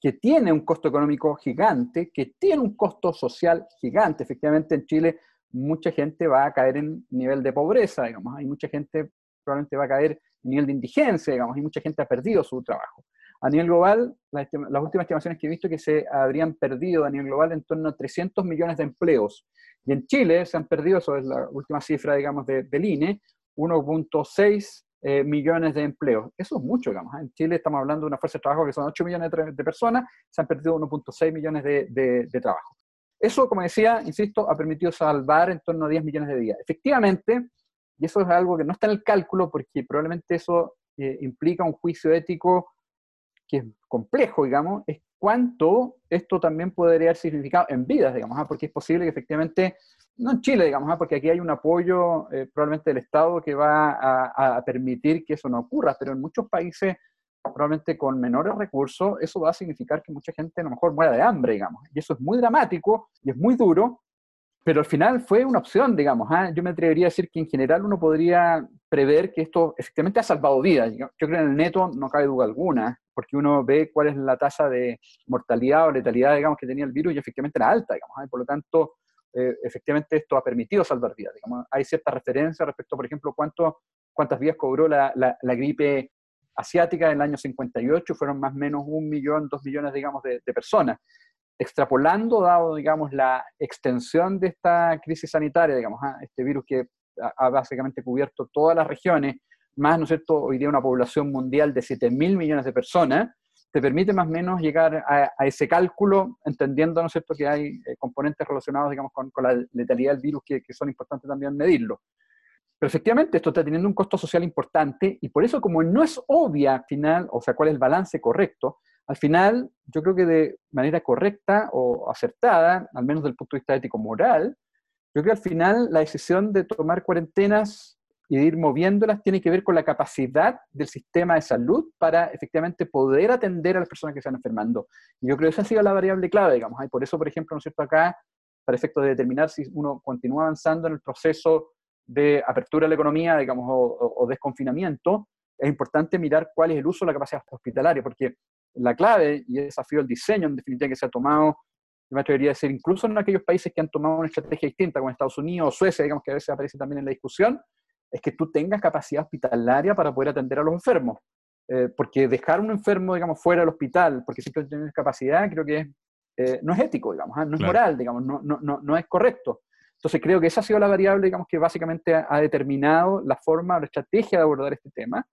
que tiene un costo económico gigante, que tiene un costo social gigante. Efectivamente, en Chile mucha gente va a caer en nivel de pobreza, digamos. Hay mucha gente probablemente va a caer en nivel de indigencia, digamos, y mucha gente ha perdido su trabajo. A nivel global, las, últimas estimaciones que he visto que se habrían perdido a nivel global en torno a 300 millones de empleos. Y en Chile se han perdido, eso es la última cifra, digamos, de, del INE, 1.6 eh, millones de empleos. Eso es mucho, digamos. ¿eh? En Chile estamos hablando de una fuerza de trabajo que son 8 millones de, personas, se han perdido 1.6 millones de, de trabajo. Eso, como decía, insisto, ha permitido salvar en torno a 10 millones de vidas. Efectivamente, y eso es algo que no está en el cálculo porque probablemente eso eh, implica un juicio ético que es complejo, digamos, es cuánto esto también podría haber significado en vidas, digamos, ¿ah? porque es posible que efectivamente, no en Chile, digamos, ¿ah? porque aquí hay un apoyo eh, probablemente del Estado que va a, permitir que eso no ocurra, pero en muchos países, probablemente con menores recursos, eso va a significar que mucha gente a lo mejor muera de hambre, digamos, y eso es muy dramático y es muy duro, pero al final fue una opción, digamos. ¿ah? Yo me atrevería a decir que en general uno podría prever que esto efectivamente ha salvado vidas. Yo, creo que en el neto no cabe duda alguna, porque uno ve cuál es la tasa de mortalidad o letalidad, digamos, que tenía el virus y efectivamente era alta, digamos. ¿ah? Por lo tanto, eh, efectivamente esto ha permitido salvar vidas. Digamos. Hay cierta referencia respecto, por ejemplo, cuánto, cuántas vidas cobró la, la, gripe asiática en el año 58, fueron más o menos un millón, dos millones, digamos, de personas extrapolando, dado, digamos, la extensión de esta crisis sanitaria, digamos, ¿ah? este virus que ha, básicamente cubierto todas las regiones, más, ¿no es cierto?, hoy día una población mundial de 7 mil millones de personas, te permite más o menos llegar a, ese cálculo, entendiendo, ¿no es cierto?, que hay eh, componentes relacionados, digamos, con, la letalidad del virus que, que son importantes también medirlo. Pero efectivamente esto está teniendo un costo social importante y por eso como no es obvia al final, o sea, cuál es el balance correcto, al final, yo creo que de manera correcta o acertada, al menos desde el punto de vista ético-moral, yo creo que al final la decisión de tomar cuarentenas y de ir moviéndolas tiene que ver con la capacidad del sistema de salud para efectivamente poder atender a las personas que están enfermando. Y yo creo que esa ha sido la variable clave, digamos. Y por eso, por ejemplo, ¿no es cierto? Acá, para efectos de determinar si uno continúa avanzando en el proceso de apertura de la economía, digamos, o desconfinamiento, es importante mirar cuál es el uso de la capacidad hospitalaria, porque la clave, y ese ha sido el diseño en definitiva que se ha tomado, yo me atrevería a decir, incluso en aquellos países que han tomado una estrategia distinta, como Estados Unidos o Suecia, digamos que a veces aparece también en la discusión, es que tú tengas capacidad hospitalaria para poder atender a los enfermos. Eh, porque dejar un enfermo, digamos, fuera del hospital, porque siempre tienes capacidad, creo que eh, no es ético, digamos, ¿ah? no es moral, digamos, no, no, no, no es correcto. Entonces creo que esa ha sido la variable, digamos, que básicamente ha, determinado la forma o la estrategia de abordar este tema.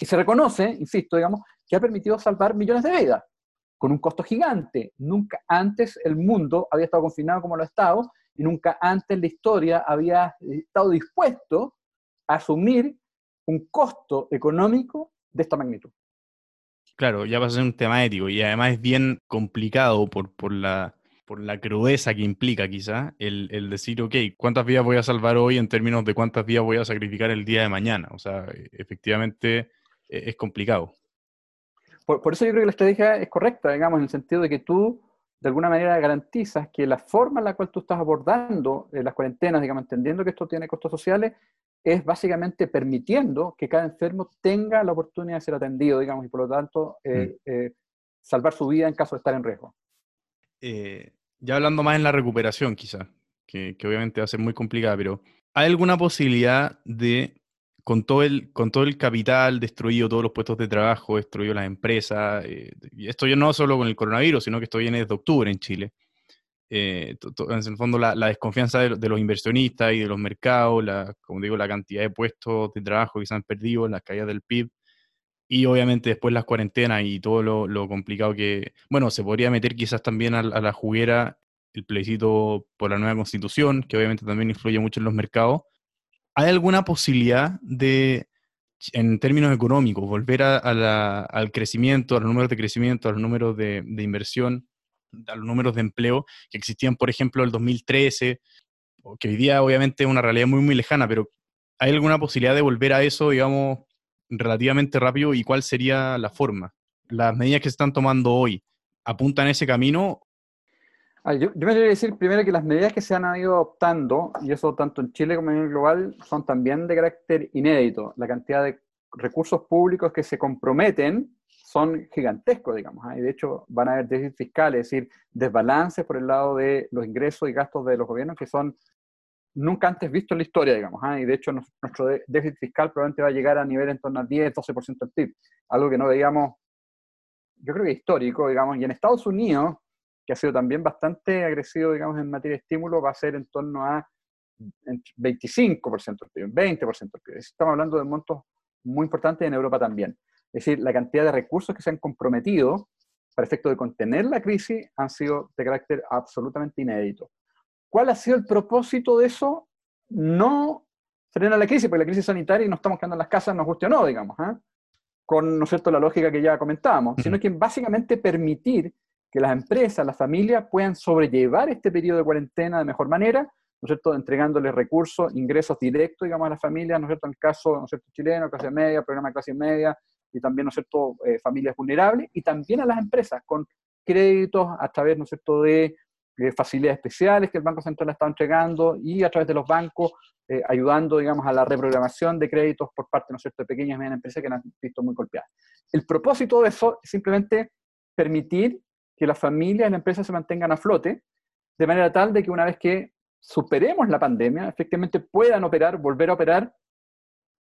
Y se reconoce, insisto, digamos, que ha permitido salvar millones de vidas, con un costo gigante. Nunca antes el mundo había estado confinado como lo ha estado, y nunca antes la historia había estado dispuesto a asumir un costo económico de esta magnitud. Claro, ya va a ser un tema ético y además es bien complicado por, por la crudeza que implica quizá el, el, decir, ok, ¿cuántas vidas voy a salvar hoy en términos de cuántas vidas voy a sacrificar el día de mañana? O sea, efectivamente e, es complicado. Por, eso yo creo que la estrategia es correcta, digamos, en el sentido de que tú de alguna manera garantizas que la forma en la cual tú estás abordando eh, las cuarentenas, digamos, entendiendo que esto tiene costos sociales, es básicamente permitiendo que cada enfermo tenga la oportunidad de ser atendido, digamos, y por lo tanto eh, mm. eh, salvar su vida en caso de estar en riesgo. Ya hablando más en la recuperación, quizá, que, obviamente va a ser muy complicada, pero ¿hay alguna posibilidad de, con todo el, con todo el capital destruido, todos los puestos de trabajo, destruido las empresas, eh, y esto yo no solo con el coronavirus, sino que esto viene desde octubre en Chile, eh, en el fondo la, desconfianza de, los inversionistas y de los mercados, la, como digo, la cantidad de puestos de trabajo que se han perdido, las caídas del PIB, y obviamente después las cuarentenas y todo lo, complicado que, bueno, se podría meter quizás también a, la juguera el plebiscito por la nueva constitución, que obviamente también influye mucho en los mercados. ¿Hay alguna posibilidad de, en términos económicos, volver al crecimiento, a los números de crecimiento, a los números de, de inversión, a los números de empleo que existían, por ejemplo, el 2013, que hoy día obviamente es una realidad muy, muy lejana, pero ¿hay alguna posibilidad de volver a eso, digamos, relativamente rápido y cuál sería la forma? ¿Las medidas que se están tomando hoy apuntan a ese camino? Ah, yo, me quería decir primero que las medidas que se han ido adoptando, y eso tanto en Chile como en el global, son también de carácter inédito. La cantidad de recursos públicos que se comprometen son gigantescos, digamos. ¿ah? Y de hecho van a haber déficit fiscales, es decir, desbalances por el lado de los ingresos y gastos de los gobiernos que son nunca antes visto en la historia, digamos. ¿ah? Y de hecho nuestro déficit fiscal probablemente va a llegar a nivel en torno al 10, 12% del PIB, algo que no veíamos, yo creo que histórico, digamos. Y en Estados Unidos, que ha sido también bastante agresivo, digamos, en materia de estímulo, va a ser en torno a 25% del PIB, 20% del PIB. Estamos hablando de montos muy importantes en Europa también. Es decir, la cantidad de recursos que se han comprometido para efecto de contener la crisis han sido de carácter absolutamente inédito. ¿Cuál ha sido el propósito de eso? No frenar la crisis, porque la crisis sanitaria y no estamos quedando en las casas, nos guste o no, digamos, ¿eh? con ¿no es cierto? la lógica que ya comentábamos, sino que básicamente permitir que las empresas, las familias puedan sobrellevar este periodo de cuarentena de mejor manera, ¿no es cierto?, entregándoles recursos, ingresos directos, digamos, a las familias, ¿no es cierto?, en el caso, ¿no es cierto?, chileno, clase media, programa de clase media, y también, ¿no es cierto?, eh, familias vulnerables, y también a las empresas con créditos a través, ¿no es cierto?, de eh, facilidades especiales que el Banco Central está entregando y a través de los bancos eh, ayudando, digamos, a la reprogramación de créditos por parte, ¿no cierto?, de pequeñas y medianas empresas que han visto muy golpeadas. El propósito de eso es simplemente permitir que las familias y las empresas se mantengan a flote, de manera tal de que una vez que superemos la pandemia, efectivamente puedan operar, volver a operar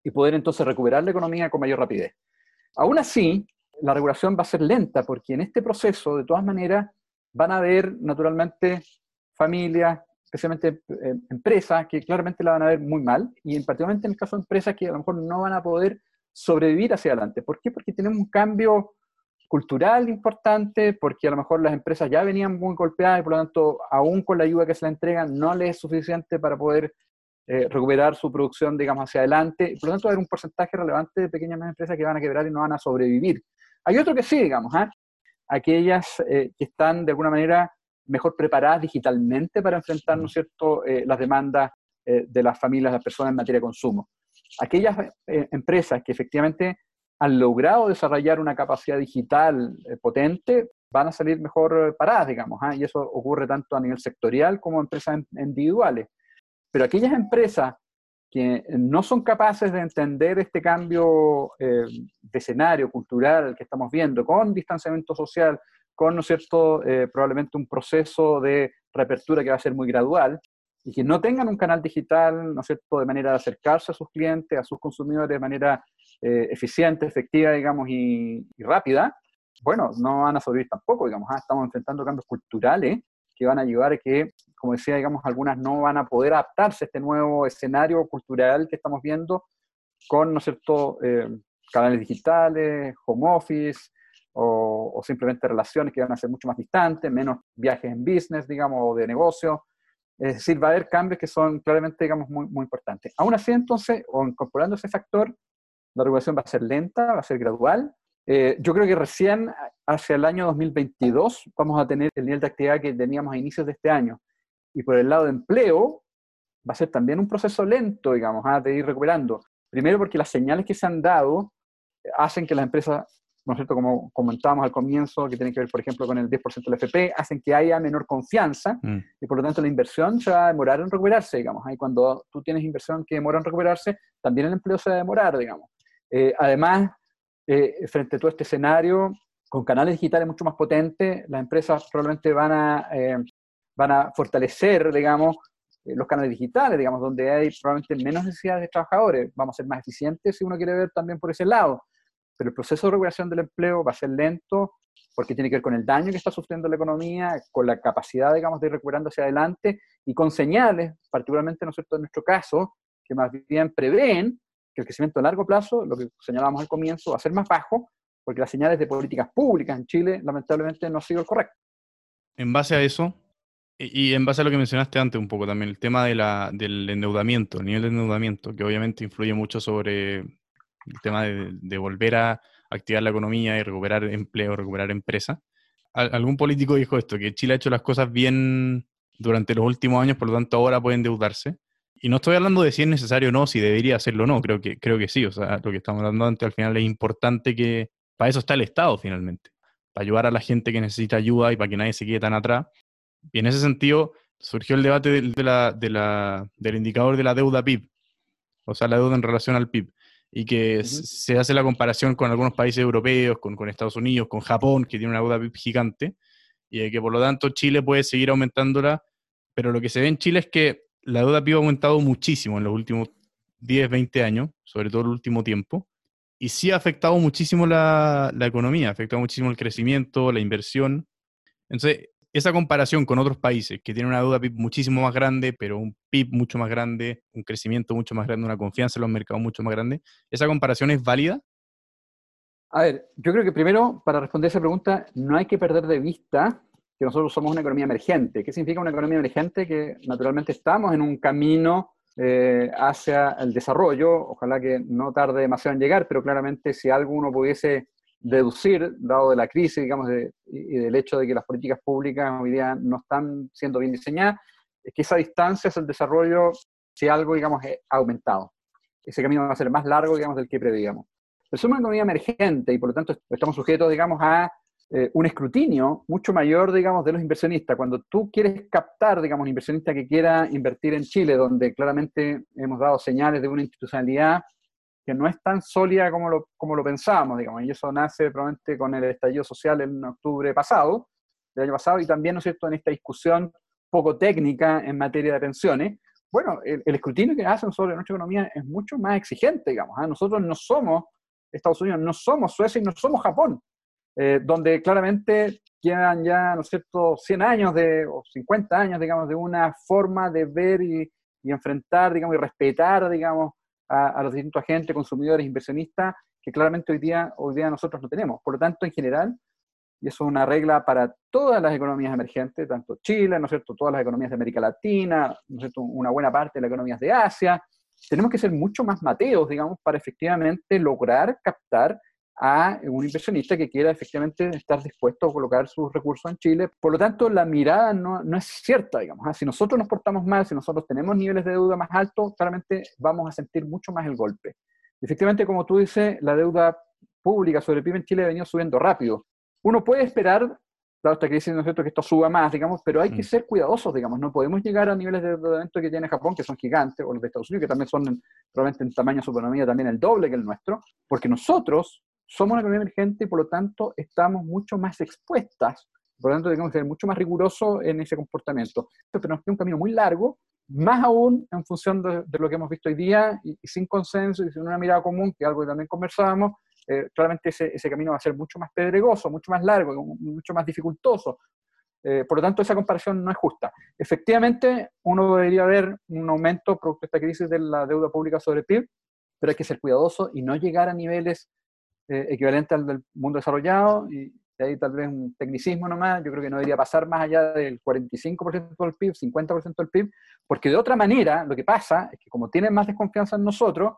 y poder entonces recuperar la economía con mayor rapidez. Aún así, la regulación va a ser lenta porque en este proceso, de todas maneras, van a haber naturalmente familias, especialmente eh, empresas, que claramente la van a ver muy mal, y en particularmente en el caso de empresas que a lo mejor no van a poder sobrevivir hacia adelante. ¿Por qué? Porque tenemos un cambio cultural importante, porque a lo mejor las empresas ya venían muy golpeadas y por lo tanto, aún con la ayuda que se le entregan, no les es suficiente para poder eh, recuperar su producción, digamos, hacia adelante. Por lo tanto, haber un porcentaje relevante de pequeñas empresas que van a quebrar y no van a sobrevivir. Hay otro que sí, digamos, ¿eh? aquellas que están de alguna manera mejor preparadas digitalmente para enfrentar, ¿no cierto?, eh, las demandas eh, de las familias, las personas en materia de consumo. Aquellas empresas que efectivamente han logrado desarrollar una capacidad digital potente van a salir mejor paradas, digamos, ¿ah? y eso ocurre tanto a nivel sectorial como empresas individuales. Pero aquellas empresas que no son capaces de entender este cambio eh, de escenario cultural que estamos viendo, con distanciamiento social, con, ¿no es cierto?, eh, probablemente un proceso de reapertura que va a ser muy gradual, y que no tengan un canal digital, ¿no es cierto?, de manera de acercarse a sus clientes, a sus consumidores de manera eh, eficiente, efectiva, digamos, y, rápida, bueno, no van a sobrevivir tampoco, digamos, ah, estamos enfrentando cambios culturales que van a ayudar a que, como decía, digamos, algunas no van a poder adaptarse a este nuevo escenario cultural que estamos viendo con, ¿no es cierto?, eh, canales digitales, home office, o, simplemente relaciones que van a ser mucho más distantes, menos viajes en business, digamos, o de negocio. Es decir, va a haber cambios que son claramente, digamos, muy, muy importantes. Aún así, entonces, o incorporando ese factor, la regulación va a ser lenta, va a ser gradual, eh, yo creo que recién hacia el año 2022 vamos a tener el nivel de actividad que teníamos a inicios de este año. Y por el lado de empleo, va a ser también un proceso lento, digamos, ¿ah? de ir recuperando. Primero porque las señales que se han dado hacen que las empresas, ¿no es cierto?, como comentábamos al comienzo, que tienen que ver, por ejemplo, con el 10% del FP, hacen que haya menor confianza mm. y por lo tanto la inversión se va a demorar en recuperarse, digamos. Y cuando tú tienes inversión que demora en recuperarse, también el empleo se va a demorar, digamos. Eh, además, eh, frente a todo este escenario, con canales digitales mucho más potentes, las empresas probablemente van a, eh, van a fortalecer, digamos, los canales digitales, digamos, donde hay probablemente menos necesidad de trabajadores. Vamos a ser más eficientes si uno quiere ver también por ese lado. Pero el proceso de recuperación del empleo va a ser lento porque tiene que ver con el daño que está sufriendo la economía, con la capacidad, digamos, de ir recuperando hacia adelante y con señales, particularmente, ¿no es cierto?, en nuestro caso, que más bien prevén que el crecimiento a largo plazo, lo que señalábamos al comienzo, va a ser más bajo, porque las señales de políticas públicas en Chile, lamentablemente, no han sido el correcto. En base a eso, y en base a lo que mencionaste antes un poco también, el tema de la, del endeudamiento, el nivel de endeudamiento, que obviamente influye mucho sobre el tema de, volver a activar la economía y recuperar empleo, recuperar empresa. Algún político dijo esto, que Chile ha hecho las cosas bien durante los últimos años, por lo tanto ahora puede endeudarse. Y no estoy hablando de si es necesario o no, si debería hacerlo o no, creo que, creo que sí. O sea, lo que estamos hablando antes al final es importante que, para eso está el Estado finalmente, para ayudar a la gente que necesita ayuda y para que nadie se quede tan atrás. Y en ese sentido surgió el debate del indicador de la deuda PIB, o sea, la deuda en relación al PIB, y que se hace la comparación con algunos países europeos, con, Estados Unidos, con Japón, que tiene una deuda PIB gigante, y que por lo tanto Chile puede seguir aumentándola, pero lo que se ve en Chile es que la deuda PIB ha aumentado muchísimo en los últimos 10, 20 años, sobre todo el último tiempo, y sí ha afectado muchísimo la, la economía, ha afectado muchísimo el crecimiento, la inversión. Entonces, esa comparación con otros países que tienen una deuda PIB muchísimo más grande, pero un PIB mucho más grande, un crecimiento mucho más grande, una confianza en los mercados mucho más grande, ¿esa comparación es válida? A ver, yo creo que primero, para responder esa pregunta, no hay que perder de vista que nosotros somos una economía emergente. ¿Qué significa una economía emergente? Que naturalmente estamos en un camino eh, hacia el desarrollo, ojalá que no tarde demasiado en llegar, pero claramente si algo uno pudiese deducir, dado de la crisis, digamos, y del hecho de que las políticas públicas hoy día no están siendo bien diseñadas, es que esa distancia es el desarrollo, si algo, digamos, ha aumentado. Ese camino va a ser más largo, digamos, del que prevíamos. Pero somos una economía emergente y por lo tanto estamos sujetos, digamos, a eh, un escrutinio mucho mayor, digamos, de los inversionistas. Cuando tú quieres captar, digamos, un inversionista que quiera invertir en Chile, donde claramente hemos dado señales de una institucionalidad que no es tan sólida como lo, como lo pensábamos, digamos, y eso nace probablemente con el estallido social en octubre pasado, del año pasado, y también, ¿no es cierto?, en esta discusión poco técnica en materia de pensiones, bueno, el, escrutinio que hacen sobre nuestra economía es mucho más exigente, digamos, ¿ah? nosotros no somos Estados Unidos, no somos Suecia y no somos Japón, eh, donde claramente quedan ya, ¿no es cierto?, 100 años de, o 50 años, digamos, de una forma de ver y, y enfrentar, digamos, y respetar, digamos, a, los distintos agentes, consumidores, inversionistas, que claramente hoy día, hoy día nosotros no tenemos. Por lo tanto, en general, y eso es una regla para todas las economías emergentes, tanto Chile, ¿no es cierto?, todas las economías de América Latina, ¿no es cierto?, una buena parte de las economías de Asia, tenemos que ser mucho más mateos, digamos, para efectivamente lograr captar a un inversionista que quiera efectivamente estar dispuesto a colocar sus recursos en Chile. Por lo tanto, la mirada no, no es cierta, digamos. ¿ah? Si nosotros nos portamos mal, si nosotros tenemos niveles de deuda más altos, claramente vamos a sentir mucho más el golpe. Efectivamente, como tú dices, la deuda pública sobre el PIB en Chile ha venido subiendo rápido. Uno puede esperar, dado esta crisis, ¿no es cierto?, que esto suba más, digamos, pero hay que mm. ser cuidadosos, digamos. No podemos llegar a niveles de endeudamiento que tiene Japón, que son gigantes, o los de Estados Unidos, que también son probablemente en tamaño de su economía también el doble que el nuestro, porque nosotros somos una economía emergente y por lo tanto estamos mucho más expuestas, por lo tanto tenemos que ser mucho más rigurosos en ese comportamiento. Pero nos queda un camino muy largo, más aún en función de, lo que hemos visto hoy día y, sin consenso y sin una mirada común, que es algo que también conversábamos, eh, claramente ese, camino va a ser mucho más pedregoso, mucho más largo, mucho más dificultoso. Eh, por lo tanto, esa comparación no es justa. Efectivamente, uno debería ver un aumento producto de esta crisis de la deuda pública sobre PIB, pero hay que ser cuidadoso y no llegar a niveles eh, equivalente al del mundo desarrollado, y ahí tal vez un tecnicismo nomás, yo creo que no debería pasar más allá del 45% del PIB, 50% del PIB, porque de otra manera lo que pasa es que como tienen más desconfianza en nosotros,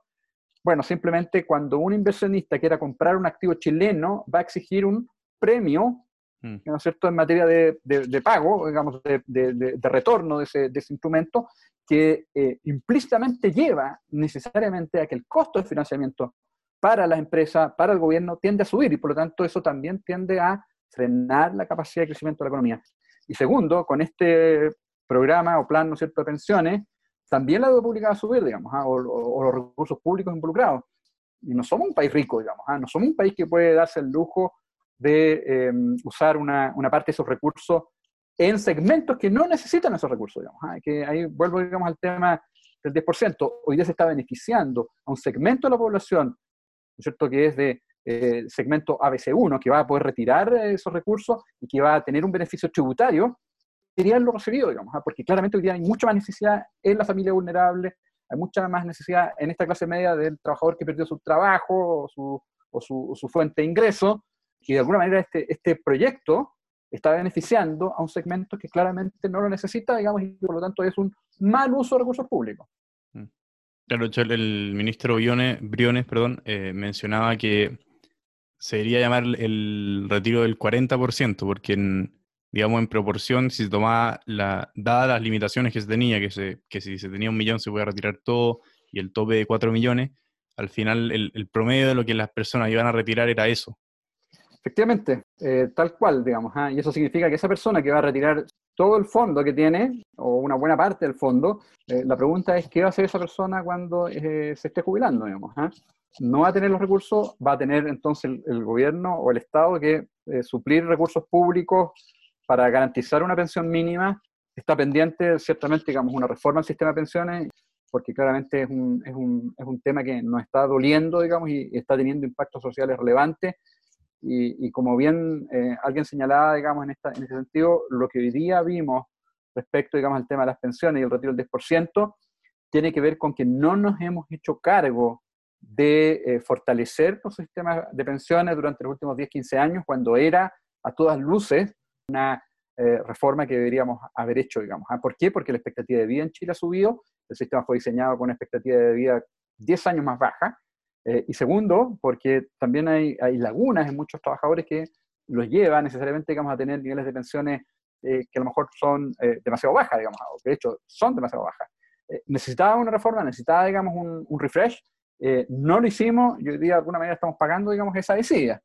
bueno, simplemente cuando un inversionista quiera comprar un activo chileno, va a exigir un premio, mm. ¿no es cierto?, en materia de, de, pago, digamos, de, de retorno de ese, ese, instrumento, que eh, implícitamente lleva necesariamente a que el costo de financiamiento para las empresas, para el gobierno, tiende a subir y por lo tanto eso también tiende a frenar la capacidad de crecimiento de la economía. Y segundo, con este programa o plan ¿no cierto? de pensiones, también la deuda pública va a subir, digamos, ¿ah? o, los recursos públicos involucrados. Y no somos un país rico, digamos, ¿ah? no somos un país que puede darse el lujo de em, usar una, una, parte de esos recursos en segmentos que no necesitan esos recursos, digamos, ¿ah? que ahí vuelvo, digamos, al tema del 10%, hoy día se está beneficiando a un segmento de la población, ¿no es que es de eh, segmento ABC1, que va a poder retirar esos recursos y que va a tener un beneficio tributario, sería lo recibido, digamos, ¿ah? porque claramente hoy día hay mucha más necesidad en la familia vulnerable, hay mucha más necesidad en esta clase media del trabajador que perdió su trabajo o su, o su, su fuente de ingreso, y de alguna manera este, este proyecto está beneficiando a un segmento que claramente no lo necesita, digamos, y por lo tanto es un mal uso de recursos públicos. Claro, el ministro Briones, Briones perdón, eh, mencionaba que se debería llamar el retiro del 40%, porque en, digamos, en proporción, si se tomaba, la, dadas las limitaciones que se tenía, que, se, que si se tenía un millón se podía retirar todo, y el tope de 4 millones, al final el, el promedio de lo que las personas iban a retirar era eso. Efectivamente, eh, tal cual, digamos. ¿ah? Y eso significa que esa persona que va a retirar todo el fondo que tiene, o una buena parte del fondo, eh, la pregunta es qué va a hacer esa persona cuando eh, se esté jubilando, digamos. ¿ah? No va a tener los recursos, va a tener entonces el, gobierno o el Estado que suplir recursos públicos para garantizar una pensión mínima. Está pendiente, ciertamente, digamos, una reforma al sistema de pensiones, porque claramente es un, es un, es un tema que nos está doliendo, digamos, y está teniendo impactos sociales relevantes y, como bien eh, alguien señalaba, digamos, en, esta, ese sentido, lo que hoy día vimos respecto, digamos, al tema de las pensiones y el retiro del 10%, tiene que ver con que no nos hemos hecho cargo de eh, fortalecer los sistemas de pensiones durante los últimos 10, 15 años, cuando era a todas luces una eh, reforma que deberíamos haber hecho, digamos. ¿ah? ¿Por qué? Porque la expectativa de vida en Chile ha subido, el sistema fue diseñado con una expectativa de vida 10 años más baja, eh, y segundo, porque también hay, hay, lagunas en muchos trabajadores que los lleva necesariamente digamos, a tener niveles de pensiones eh, que a lo mejor son eh, demasiado bajas, digamos, o que de hecho son demasiado bajas. necesitaba una reforma, necesitaba, digamos, un, un refresh, no lo hicimos y hoy día de alguna manera estamos pagando, digamos, esa decida.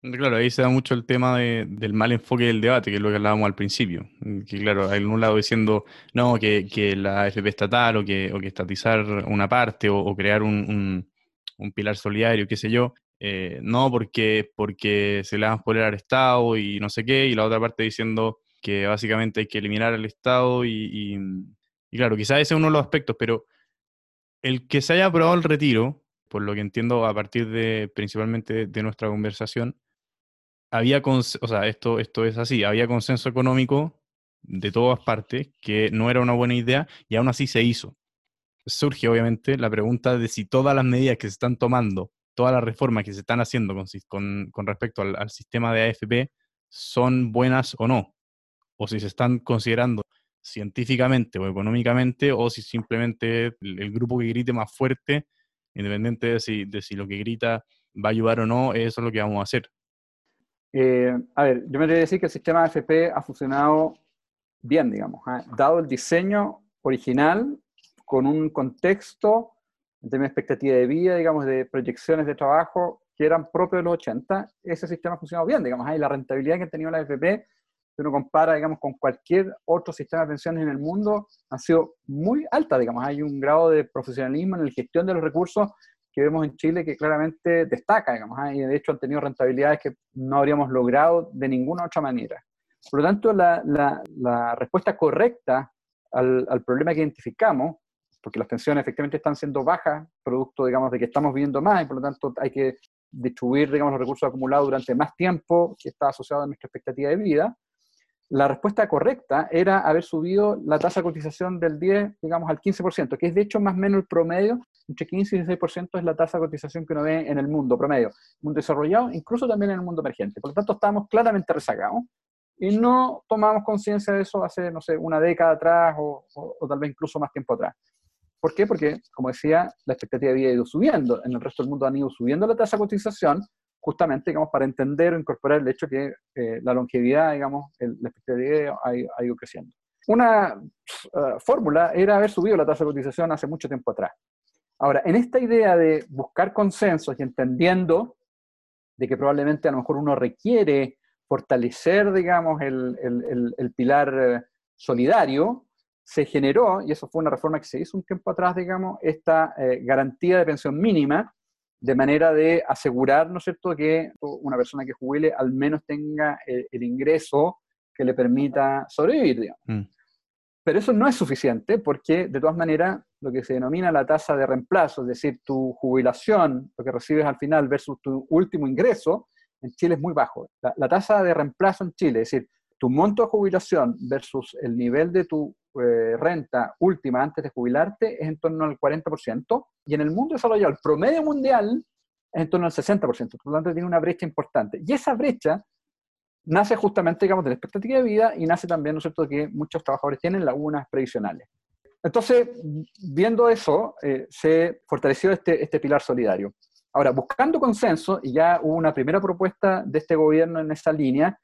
Claro, ahí se da mucho el tema de, del mal enfoque del debate, que es lo que hablábamos al principio. Que claro, hay un lado diciendo, no, que, que la FP estatal o que, o que estatizar una parte o, crear un pilar solidario, qué sé yo, eh, no porque, porque se le van a poner al Estado y no sé qué, y la otra parte diciendo que básicamente hay que eliminar al Estado y, y, claro, quizás ese es uno de los aspectos, pero el que se haya aprobado el retiro, por lo que entiendo a partir de principalmente de nuestra conversación, había, o sea, esto, esto es así, había consenso económico de todas partes que no era una buena idea y aún así se hizo surge obviamente la pregunta de si todas las medidas que se están tomando, todas las reformas que se están haciendo con, con, respecto al, sistema de AFP son buenas o no, o si se están considerando científicamente o económicamente, o si simplemente el, grupo que grite más fuerte, independiente de si, de si lo que grita va a ayudar o no, eso es lo que vamos a hacer. Eh, a ver, yo me quería decir que el sistema AFP ha funcionado bien, digamos. ¿eh? Dado el diseño original, con un contexto de mi expectativa de vida, digamos, de proyecciones de trabajo que eran propios de los 80, ese sistema ha funcionado bien, digamos, y la rentabilidad que ha tenido la AFP, si uno compara, digamos, con cualquier otro sistema de pensiones en el mundo, ha sido muy alta, digamos, hay un grado de profesionalismo en la gestión de los recursos que vemos en Chile que claramente destaca, digamos, y de hecho han tenido rentabilidades que no habríamos logrado de ninguna otra manera. Por lo tanto, la, la, la respuesta correcta al, al problema que identificamos porque las pensiones efectivamente están siendo bajas, producto, digamos, de que estamos viviendo más y por lo tanto hay que distribuir, digamos, los recursos acumulados durante más tiempo que está asociado a nuestra expectativa de vida. La respuesta correcta era haber subido la tasa de cotización del 10, digamos, al 15%, que es de hecho más o menos el promedio, entre 15 y 16% es la tasa de cotización que uno ve en el mundo promedio, mundo desarrollado, incluso también en el mundo emergente. Por lo tanto, estamos claramente rezagados y no tomamos conciencia de eso hace, no sé, una década atrás o, o tal vez incluso más tiempo atrás. ¿Por qué? Porque, como decía, la expectativa de vida ha ido subiendo. En el resto del mundo han ido subiendo la tasa de cotización, justamente, digamos, para entender o incorporar el hecho que eh, la longevidad, digamos, la expectativa de vida ha, ido creciendo. Una uh, fórmula era haber subido la tasa de cotización hace mucho tiempo atrás. Ahora, en esta idea de buscar consensos y entendiendo de que probablemente a lo mejor uno requiere fortalecer, digamos, el, el, el pilar eh, solidario, se generó, y eso fue una reforma que se hizo un tiempo atrás, digamos, esta eh, garantía de pensión mínima, de manera de asegurar, ¿no es cierto?, que una persona que jubile al menos tenga el, ingreso que le permita sobrevivir, digamos. Mm. Pero eso no es suficiente porque, de todas maneras, lo que se denomina la tasa de reemplazo, es decir, tu jubilación, lo que recibes al final versus tu último ingreso, en Chile es muy bajo. La, tasa de reemplazo en Chile, es decir, tu monto de jubilación versus el nivel de tu eh, renta última antes de jubilarte es en torno al 40%, y en el mundo desarrollado, el promedio mundial es en torno al 60%, por lo tanto tiene una brecha importante. Y esa brecha nace justamente, digamos, de la expectativa de vida y nace también, ¿no es cierto?, que muchos trabajadores tienen lagunas previsionales. Entonces, viendo eso, eh, se fortaleció este, este pilar solidario. Ahora, buscando consenso, y ya hubo una primera propuesta de este gobierno en esa línea,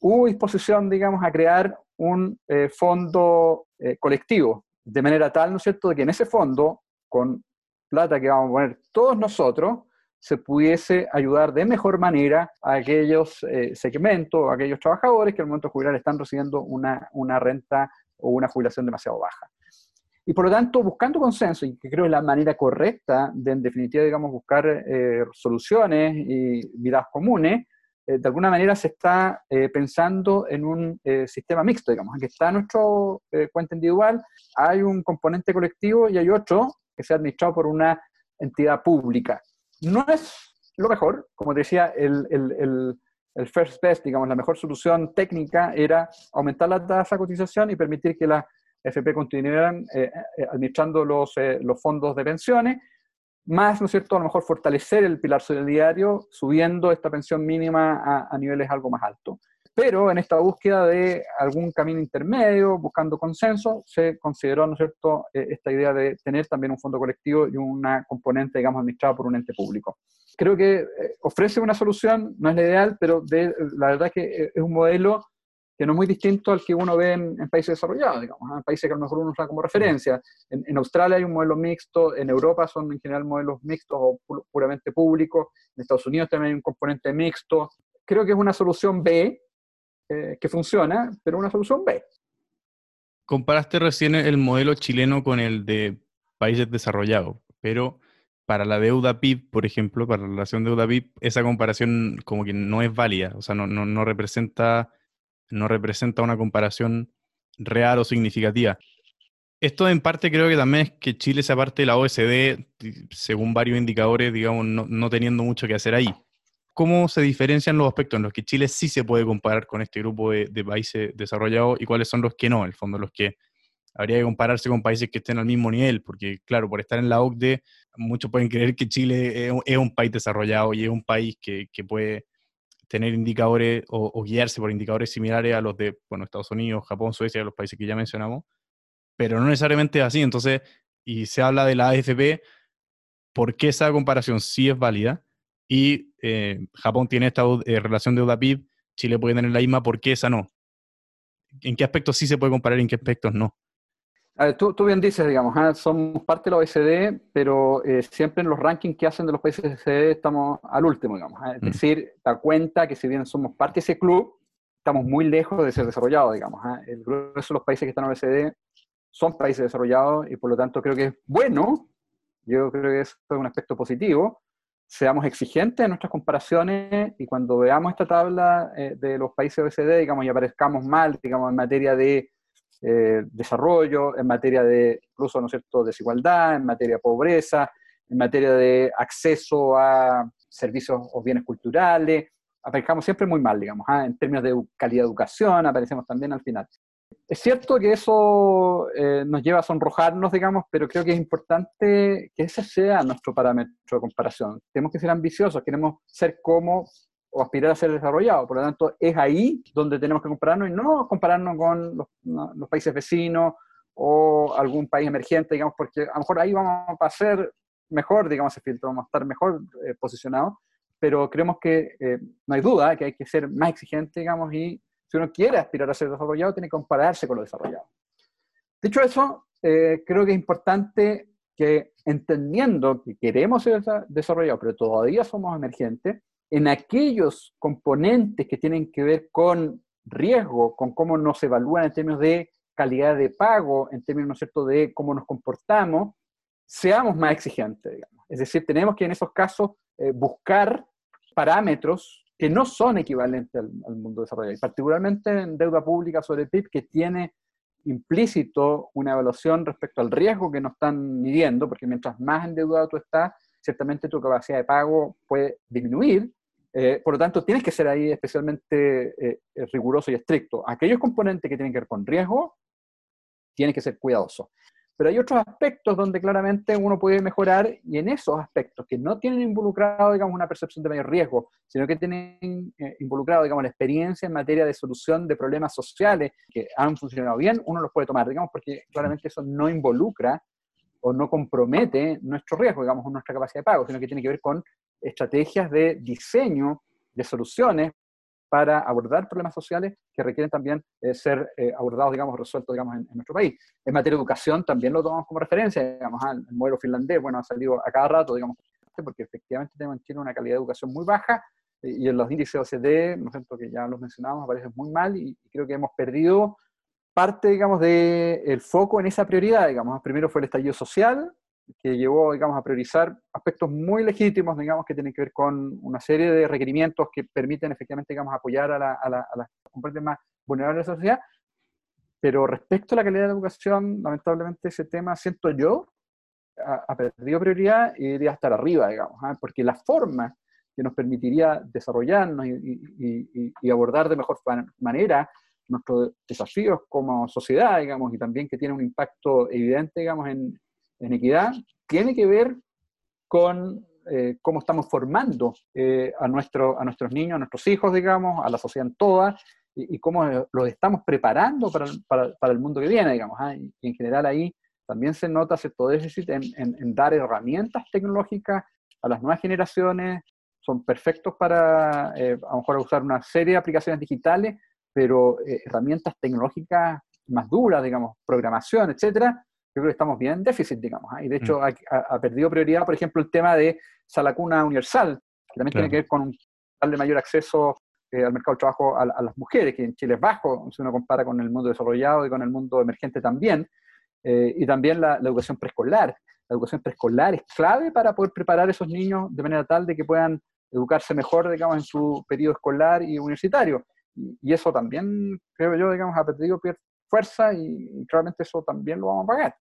hubo disposición, digamos, a crear un eh, fondo eh, colectivo, de manera tal, ¿no es cierto?, de que en ese fondo, con plata que vamos a poner todos nosotros, se pudiese ayudar de mejor manera a aquellos segmentos, a aquellos trabajadores que al momento de jubilar están recibiendo una, una renta o una jubilación demasiado baja. Y por lo tanto, buscando consenso, y que creo es la manera correcta de, en definitiva, digamos, buscar eh, soluciones y vidas comunes, eh, de alguna manera se está eh, pensando en un sistema mixto, digamos, en que está nuestro cuenta individual, hay un componente colectivo y hay otro que sea administrado por una entidad pública. No es lo mejor, como decía, el, el, el first best, digamos, la mejor solución técnica era aumentar la tasa de cotización y permitir que la FP continuarán eh, eh, administrando los, eh, los fondos de pensiones, más, ¿no es cierto?, a lo mejor fortalecer el pilar solidario, subiendo esta pensión mínima a, a niveles algo más altos. Pero en esta búsqueda de algún camino intermedio, buscando consenso, se consideró, ¿no es cierto?, esta idea de tener también un fondo colectivo y una componente, digamos, administrada por un ente público. Creo que ofrece una solución, no es la ideal, pero de, la verdad es que es un modelo que no es muy distinto al que uno ve en, países desarrollados, digamos, en países que a lo mejor uno usa como referencia. En, Australia hay un modelo mixto, en Europa son en general modelos mixtos o puramente públicos, en Estados Unidos también hay un componente mixto. Creo que es una solución B eh, que funciona, pero una solución B. Comparaste recién el modelo chileno con el de países desarrollados, pero para la deuda PIB, por ejemplo, para la relación deuda-PIB, esa comparación como que no es válida, o sea, no, no, no representa no representa una comparación real o significativa. Esto en parte creo que también es que Chile sea parte de la OSD, según varios indicadores, digamos, no, teniendo mucho que hacer ahí. ¿Cómo se diferencian los aspectos en los que Chile sí se puede comparar con este grupo de, países desarrollados y cuáles son los que no, en el fondo, los que habría que compararse con países que estén al mismo nivel? Porque, claro, por estar en la OCDE, muchos pueden creer que Chile es, un país desarrollado y es un país que puede tener indicadores o, guiarse por indicadores similares a los de bueno, Estados Unidos, Japón, Suecia, los países que ya mencionamos, pero no necesariamente así. Entonces, y se habla de la AFP, ¿por qué esa comparación sí es válida? Y eh, Japón tiene esta eh, relación deuda-PIB, Chile puede tener la misma, ¿por qué esa no? ¿En qué aspectos sí se puede comparar y en qué aspectos no? Tú, bien dices, digamos, ¿ah? somos parte de la OECD, pero eh, siempre en los rankings que hacen de los países de OECD estamos al último, digamos. ¿ah? Es mm. decir, da cuenta que si bien somos parte de ese club, estamos muy lejos de ser desarrollados, digamos. ¿ah? El grueso de los países que están en la OECD son países desarrollados y por lo tanto creo que es bueno, yo creo que es un aspecto positivo, seamos exigentes en nuestras comparaciones y cuando veamos esta tabla eh, de los países OECD, digamos, y aparezcamos mal, digamos, en materia de eh, desarrollo, en materia de incluso, ¿no es cierto?, desigualdad, en materia de pobreza, en materia de acceso a servicios o bienes culturales. Aparecemos siempre muy mal, digamos, ¿ah? en términos de calidad de educación, aparecemos también al final. Es cierto que eso eh, nos lleva a sonrojarnos, digamos, pero creo que es importante que ese sea nuestro parámetro de comparación. Tenemos que ser ambiciosos, queremos ser como o aspirar a ser desarrollado. Por lo tanto, es ahí donde tenemos que compararnos y no compararnos con los, países vecinos o algún país emergente, digamos, porque a lo mejor ahí vamos a ser mejor, digamos, ese filtro, vamos a estar mejor eh, posicionados, pero creemos que eh, no hay duda que hay que ser más exigente, digamos, y si uno quiere aspirar a ser desarrollado, tiene que compararse con los desarrollados. Dicho eso, eh, creo que es importante que entendiendo que queremos ser desarrollados, pero todavía somos emergentes, en aquellos componentes que tienen que ver con riesgo, con cómo nos evalúan en términos de calidad de pago, en términos ¿no cierto? de cómo nos comportamos, seamos más exigentes. Digamos. Es decir, tenemos que en esos casos eh, buscar parámetros que no son equivalentes al, mundo desarrollado, y particularmente en deuda pública sobre PIB, que tiene implícito una evaluación respecto al riesgo que nos están midiendo, porque mientras más endeudado tú estás, ciertamente tu capacidad de pago puede disminuir. Eh, por lo tanto, tienes que ser ahí especialmente eh, riguroso y estricto. Aquellos componentes que tienen que ver con riesgo, tienes que ser cuidadoso. Pero hay otros aspectos donde claramente uno puede mejorar y en esos aspectos que no tienen involucrado, digamos, una percepción de mayor riesgo, sino que tienen eh, involucrado, digamos, la experiencia en materia de solución de problemas sociales que han funcionado bien, uno los puede tomar, digamos, porque claramente eso no involucra o no compromete nuestro riesgo, digamos, nuestra capacidad de pago, sino que tiene que ver con estrategias de diseño de soluciones para abordar problemas sociales que requieren también eh, ser eh, abordados, digamos, resueltos, digamos, en, nuestro país. En materia de educación también lo tomamos como referencia, digamos, ah, el modelo finlandés, bueno, ha salido a cada rato, digamos, porque efectivamente tenemos en Chile una calidad de educación muy baja eh, y en los índices OCDE, ¿no es que ya los mencionamos, aparece muy mal y creo que hemos perdido parte, digamos, del foco en esa prioridad, digamos. Primero fue el estallido social, que llevó, digamos, a priorizar aspectos muy legítimos, digamos, que tienen que ver con una serie de requerimientos que permiten efectivamente, digamos, apoyar a, las componentes más vulnerables de la sociedad. Pero respecto a la calidad de la educación, lamentablemente ese tema, siento yo, ha, perdido prioridad y debería estar arriba, digamos, ¿ah? porque la forma que nos permitiría desarrollarnos y, abordar de mejor manera nuestros desafíos como sociedad, digamos, y también que tiene un impacto evidente, digamos, en, en equidad tiene que ver con eh, cómo estamos formando eh, a, nuestro, a nuestros niños, a nuestros hijos, digamos, a la sociedad en toda, y, cómo los estamos preparando para, para, para, el mundo que viene, digamos. ¿ah? Y, en general ahí también se nota cierto déficit en, en, dar herramientas tecnológicas a las nuevas generaciones, son perfectos para eh, a lo mejor usar una serie de aplicaciones digitales, pero herramientas tecnológicas más duras, digamos, programación, etcétera, yo creo que estamos bien en déficit, digamos. ¿ah? Y de hecho mm. ha, perdido prioridad, por ejemplo, el tema de salacuna universal, que también tiene que ver con darle mayor acceso eh, al mercado de trabajo a, las mujeres, que en Chile es bajo, si uno compara con el mundo desarrollado y con el mundo emergente también. Eh, y también la, educación preescolar. La educación preescolar es clave para poder preparar a esos niños de manera tal de que puedan educarse mejor, digamos, en su periodo escolar y universitario. Y, y eso también, creo yo, digamos, ha perdido fuerza y, claramente eso también lo vamos a pagar.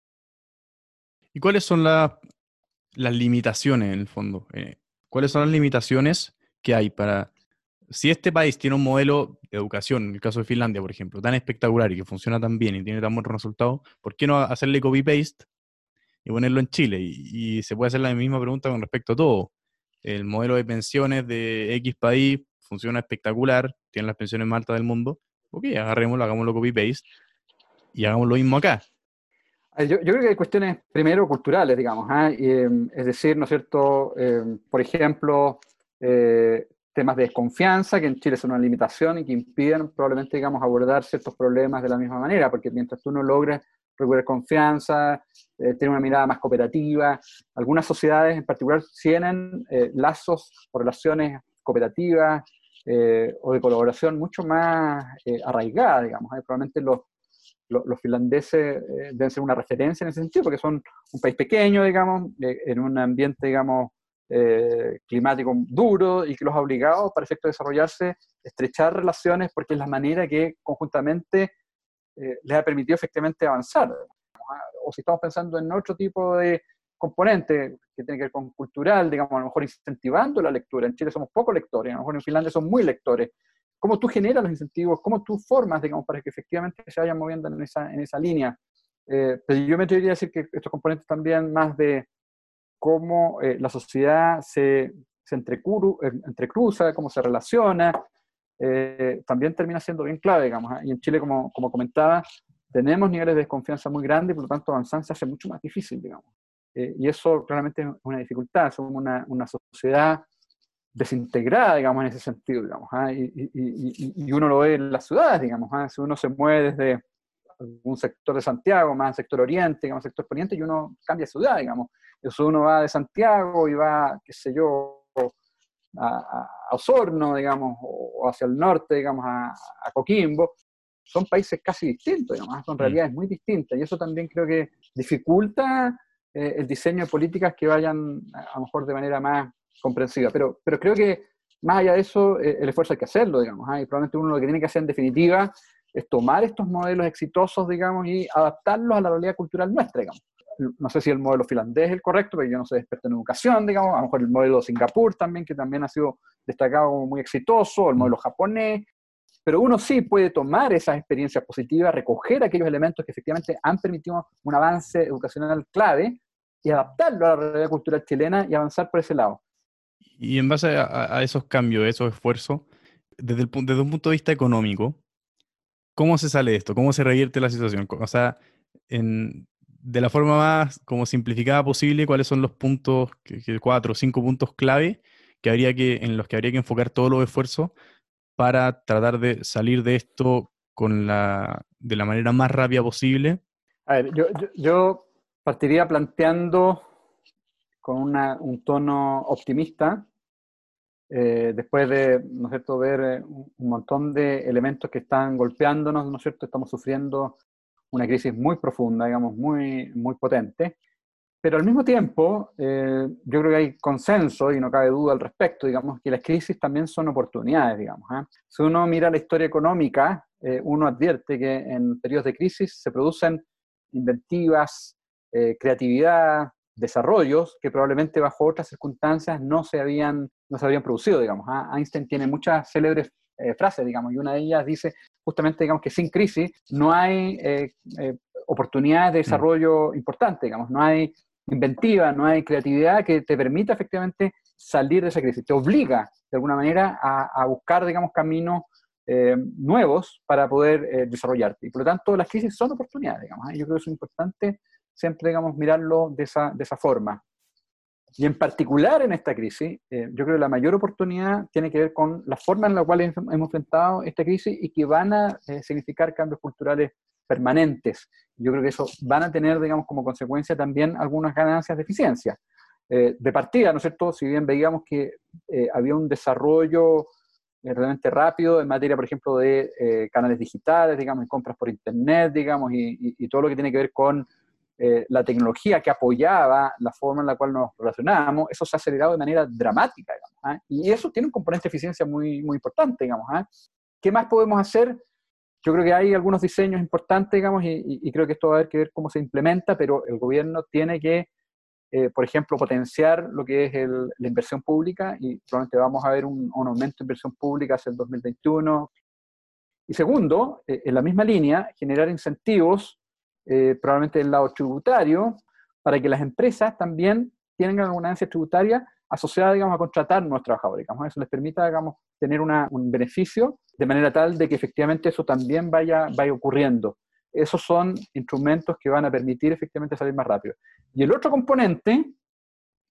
¿Y cuáles son las limitaciones en el fondo? Eh, ¿Cuáles son las limitaciones que hay para... Si este país tiene un modelo de educación, en el caso de Finlandia, por ejemplo, tan espectacular y que funciona tan bien y tiene tan buenos resultados, ¿por qué no hacerle copy-paste y ponerlo en Chile? Y, se puede hacer la misma pregunta con respecto a todo. El modelo de pensiones de X país funciona espectacular, tiene las pensiones más altas del mundo. Ok, agarrémoslo, hagámoslo copy-paste y hagamos lo mismo acá. Yo, creo que hay cuestiones, primero, culturales, digamos. ¿ah? Em, es decir, ¿no es cierto? Em, por ejemplo, eh, temas de desconfianza, que en Chile son una limitación y que impiden probablemente, digamos, abordar ciertos problemas de la misma manera, porque mientras tú no logres recuperar confianza, eh, tener una mirada más cooperativa, algunas sociedades en particular tienen eh, lazos o relaciones cooperativas o de colaboración mucho más arraigadas, digamos. Probablemente los, los finlandeses eh, deben ser una referencia en ese sentido, porque son un país pequeño, digamos, eh, en un ambiente, digamos, eh, climático duro y que los ha obligado, para efecto de desarrollarse, estrechar relaciones porque es la manera que conjuntamente les ha permitido efectivamente avanzar. O si estamos pensando en otro tipo de componente que tiene que ver con cultural, digamos, a lo mejor incentivando la lectura. En Chile somos poco lectores, a lo mejor en Finlandia son muy lectores cómo tú generas los incentivos, cómo tú formas, digamos, para que efectivamente se vayan moviendo en esa, en esa línea. Eh, pero yo me atrevería a decir que estos componentes también más de cómo eh, la sociedad se, se eh, entrecruza, cómo se relaciona, también termina siendo bien clave, digamos. ¿ah? Y en Chile, como, como comentaba, tenemos niveles de desconfianza muy grandes por lo tanto avanzar se hace mucho más difícil, digamos. Y eso claramente es una dificultad. Somos una, una sociedad desintegrada, digamos, en ese sentido, digamos, ¿ah? y, y, y, uno lo ve en las ciudades, digamos, ¿ah? si uno se mueve desde un sector de Santiago, más al sector oriente, digamos, sector poniente, y uno cambia ciudad, digamos, eso uno va de Santiago y va, qué sé yo, a, Osorno, digamos, o hacia el norte, digamos, a, Coquimbo, son países casi distintos, digamos, ¿ah? son mm. realidades muy distintas, y eso también creo que dificulta eh, el diseño de políticas que vayan a lo mejor de manera más comprensiva. Pero, pero creo que más allá de eso, eh, el esfuerzo hay que hacerlo, digamos, ¿ah? y probablemente uno lo que tiene que hacer en definitiva es tomar estos modelos exitosos, digamos, y adaptarlos a la realidad cultural nuestra, digamos. No sé si el modelo finlandés es el correcto, pero yo no soy experto en educación, digamos, a lo mejor el modelo de Singapur también, que también ha sido destacado como muy exitoso, el modelo japonés, pero uno sí puede tomar esas experiencias positivas, recoger aquellos elementos que efectivamente han permitido un avance educacional clave y adaptarlo a la realidad cultural chilena y avanzar por ese lado. Y en base a, esos cambios, esos esfuerzos, desde, el, desde un punto de vista económico, ¿cómo se sale de esto? ¿Cómo se revierte la situación? O sea, en, de la forma más como simplificada posible, ¿cuáles son los puntos, que, cuatro o cinco puntos clave que habría que, en los que habría que enfocar todos los esfuerzos para tratar de salir de esto con la, de la manera más rápida posible? A ver, yo, yo, partiría planteando con una, un tono optimista, eh, después de, ¿no es cierto?, ver eh, un montón de elementos que están golpeándonos, ¿no es cierto?, estamos sufriendo una crisis muy profunda, digamos, muy, muy potente. Pero al mismo tiempo, eh, yo creo que hay consenso y no cabe duda al respecto, digamos, que las crisis también son oportunidades, digamos. ¿eh? Si uno mira la historia económica, eh, uno advierte que en periodos de crisis se producen inventivas, creatividad, desarrollos que probablemente bajo otras circunstancias no se habían, no se habían producido, digamos. ¿ah? Einstein tiene muchas célebres frases, digamos, y una de ellas dice justamente, digamos, que sin crisis no hay oportunidades de mm. desarrollo importantes, digamos, no hay inventiva, no hay creatividad que te permita efectivamente salir de esa crisis. Te obliga, de alguna manera, a, buscar, digamos, caminos eh, nuevos para poder eh, desarrollarte. Y por lo tanto, las crisis son oportunidades, digamos. ¿eh? Yo creo que es importante siempre, digamos, mirarlo de esa, de esa forma. Y en particular en esta crisis, yo creo que la mayor oportunidad tiene que ver con la forma en la cual hemos enfrentado esta crisis y que van a significar cambios culturales permanentes. Yo creo que eso van a tener, digamos, como consecuencia también algunas ganancias de eficiencia. Eh, de partida, ¿no es cierto? Si bien veíamos que eh, había un desarrollo eh, realmente rápido en materia, por ejemplo, de canales digitales, digamos, y compras por Internet, digamos, y, todo lo que tiene que ver con la tecnología que apoyaba la forma en la cual nos relacionábamos, eso se ha acelerado de manera dramática, ¿ah? y eso tiene un componente de eficiencia muy, muy importante, digamos. ¿ah? ¿Qué más podemos hacer? yo creo que hay algunos diseños importantes, digamos, y, creo que esto va a haber que ver cómo se implementa, pero el gobierno tiene que, eh, por ejemplo, potenciar lo que es la inversión pública y probablemente vamos a ver un, aumento de inversión pública hacia el 2021. Y segundo, eh, en la misma línea, generar incentivos, eh, probablemente del lado tributario, para que las empresas también tengan alguna ganancia tributaria asociada, digamos, a contratar nuevos trabajadores. Digamos, eso les permita, digamos, tener un beneficio de manera tal de que efectivamente eso también vaya, vaya ocurriendo. Esos son instrumentos que van a permitir efectivamente salir más rápido. Y el otro componente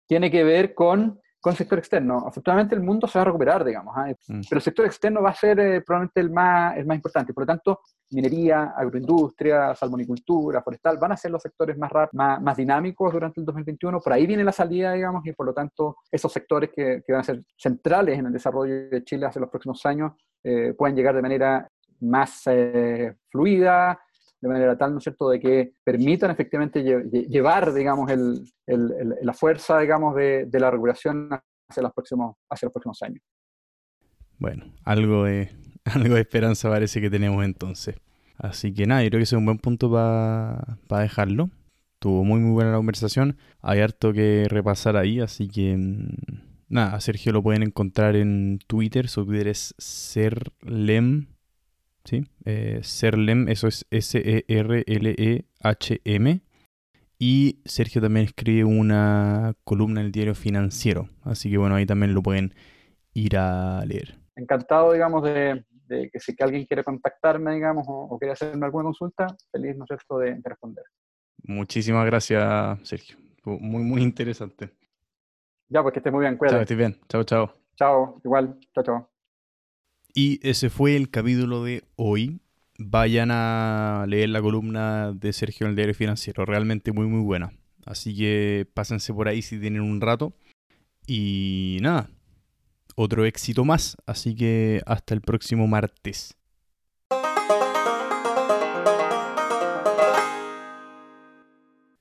tiene que ver con con el sector externo. Afortunadamente el mundo se va a recuperar, digamos, mm. pero el sector externo va a ser eh, probablemente el más, el más importante. Por lo tanto, minería, agroindustria, salmonicultura, forestal, van a ser los sectores más, más, más, dinámicos durante el 2021. Por ahí viene la salida, digamos, y por lo tanto esos sectores que, que van a ser centrales en el desarrollo de Chile hacia los próximos años eh, pueden llegar de manera más eh, fluida, de manera tal, ¿no es cierto?, de que permitan efectivamente llevar, digamos, el, la fuerza, digamos, de, de, la regulación hacia los, próximos, hacia los próximos años. Bueno, algo de, algo de esperanza parece que tenemos entonces. Así que nada, yo creo que ese es un buen punto para dejarlo. Tuvo muy muy buena la conversación. Hay harto que repasar ahí, así que mm, nada, a Sergio lo pueden encontrar en Twitter. Su Twitter es serlem ¿sí? Eh, Serlem, eso es S-E-R-L-E-H-M. Y Sergio también escribe una columna en el diario financiero. Así que bueno, ahí también lo pueden ir a leer. Encantado, digamos, de, que si que alguien quiere contactarme, digamos, o, quiere hacerme alguna consulta, feliz, ¿no es cierto?, de, responder. Muchísimas gracias, Sergio. Muy, muy interesante. Ya, pues que esté muy bien, cuídate. Chao, estés bien. Chao, chao. Chao, igual. Chao, chao. Y ese fue el capítulo de hoy. Vayan a leer la columna de Sergio en el diario financiero, realmente muy muy buena. Así que pásense por ahí si tienen un rato. Y nada, otro éxito más. Así que hasta el próximo martes.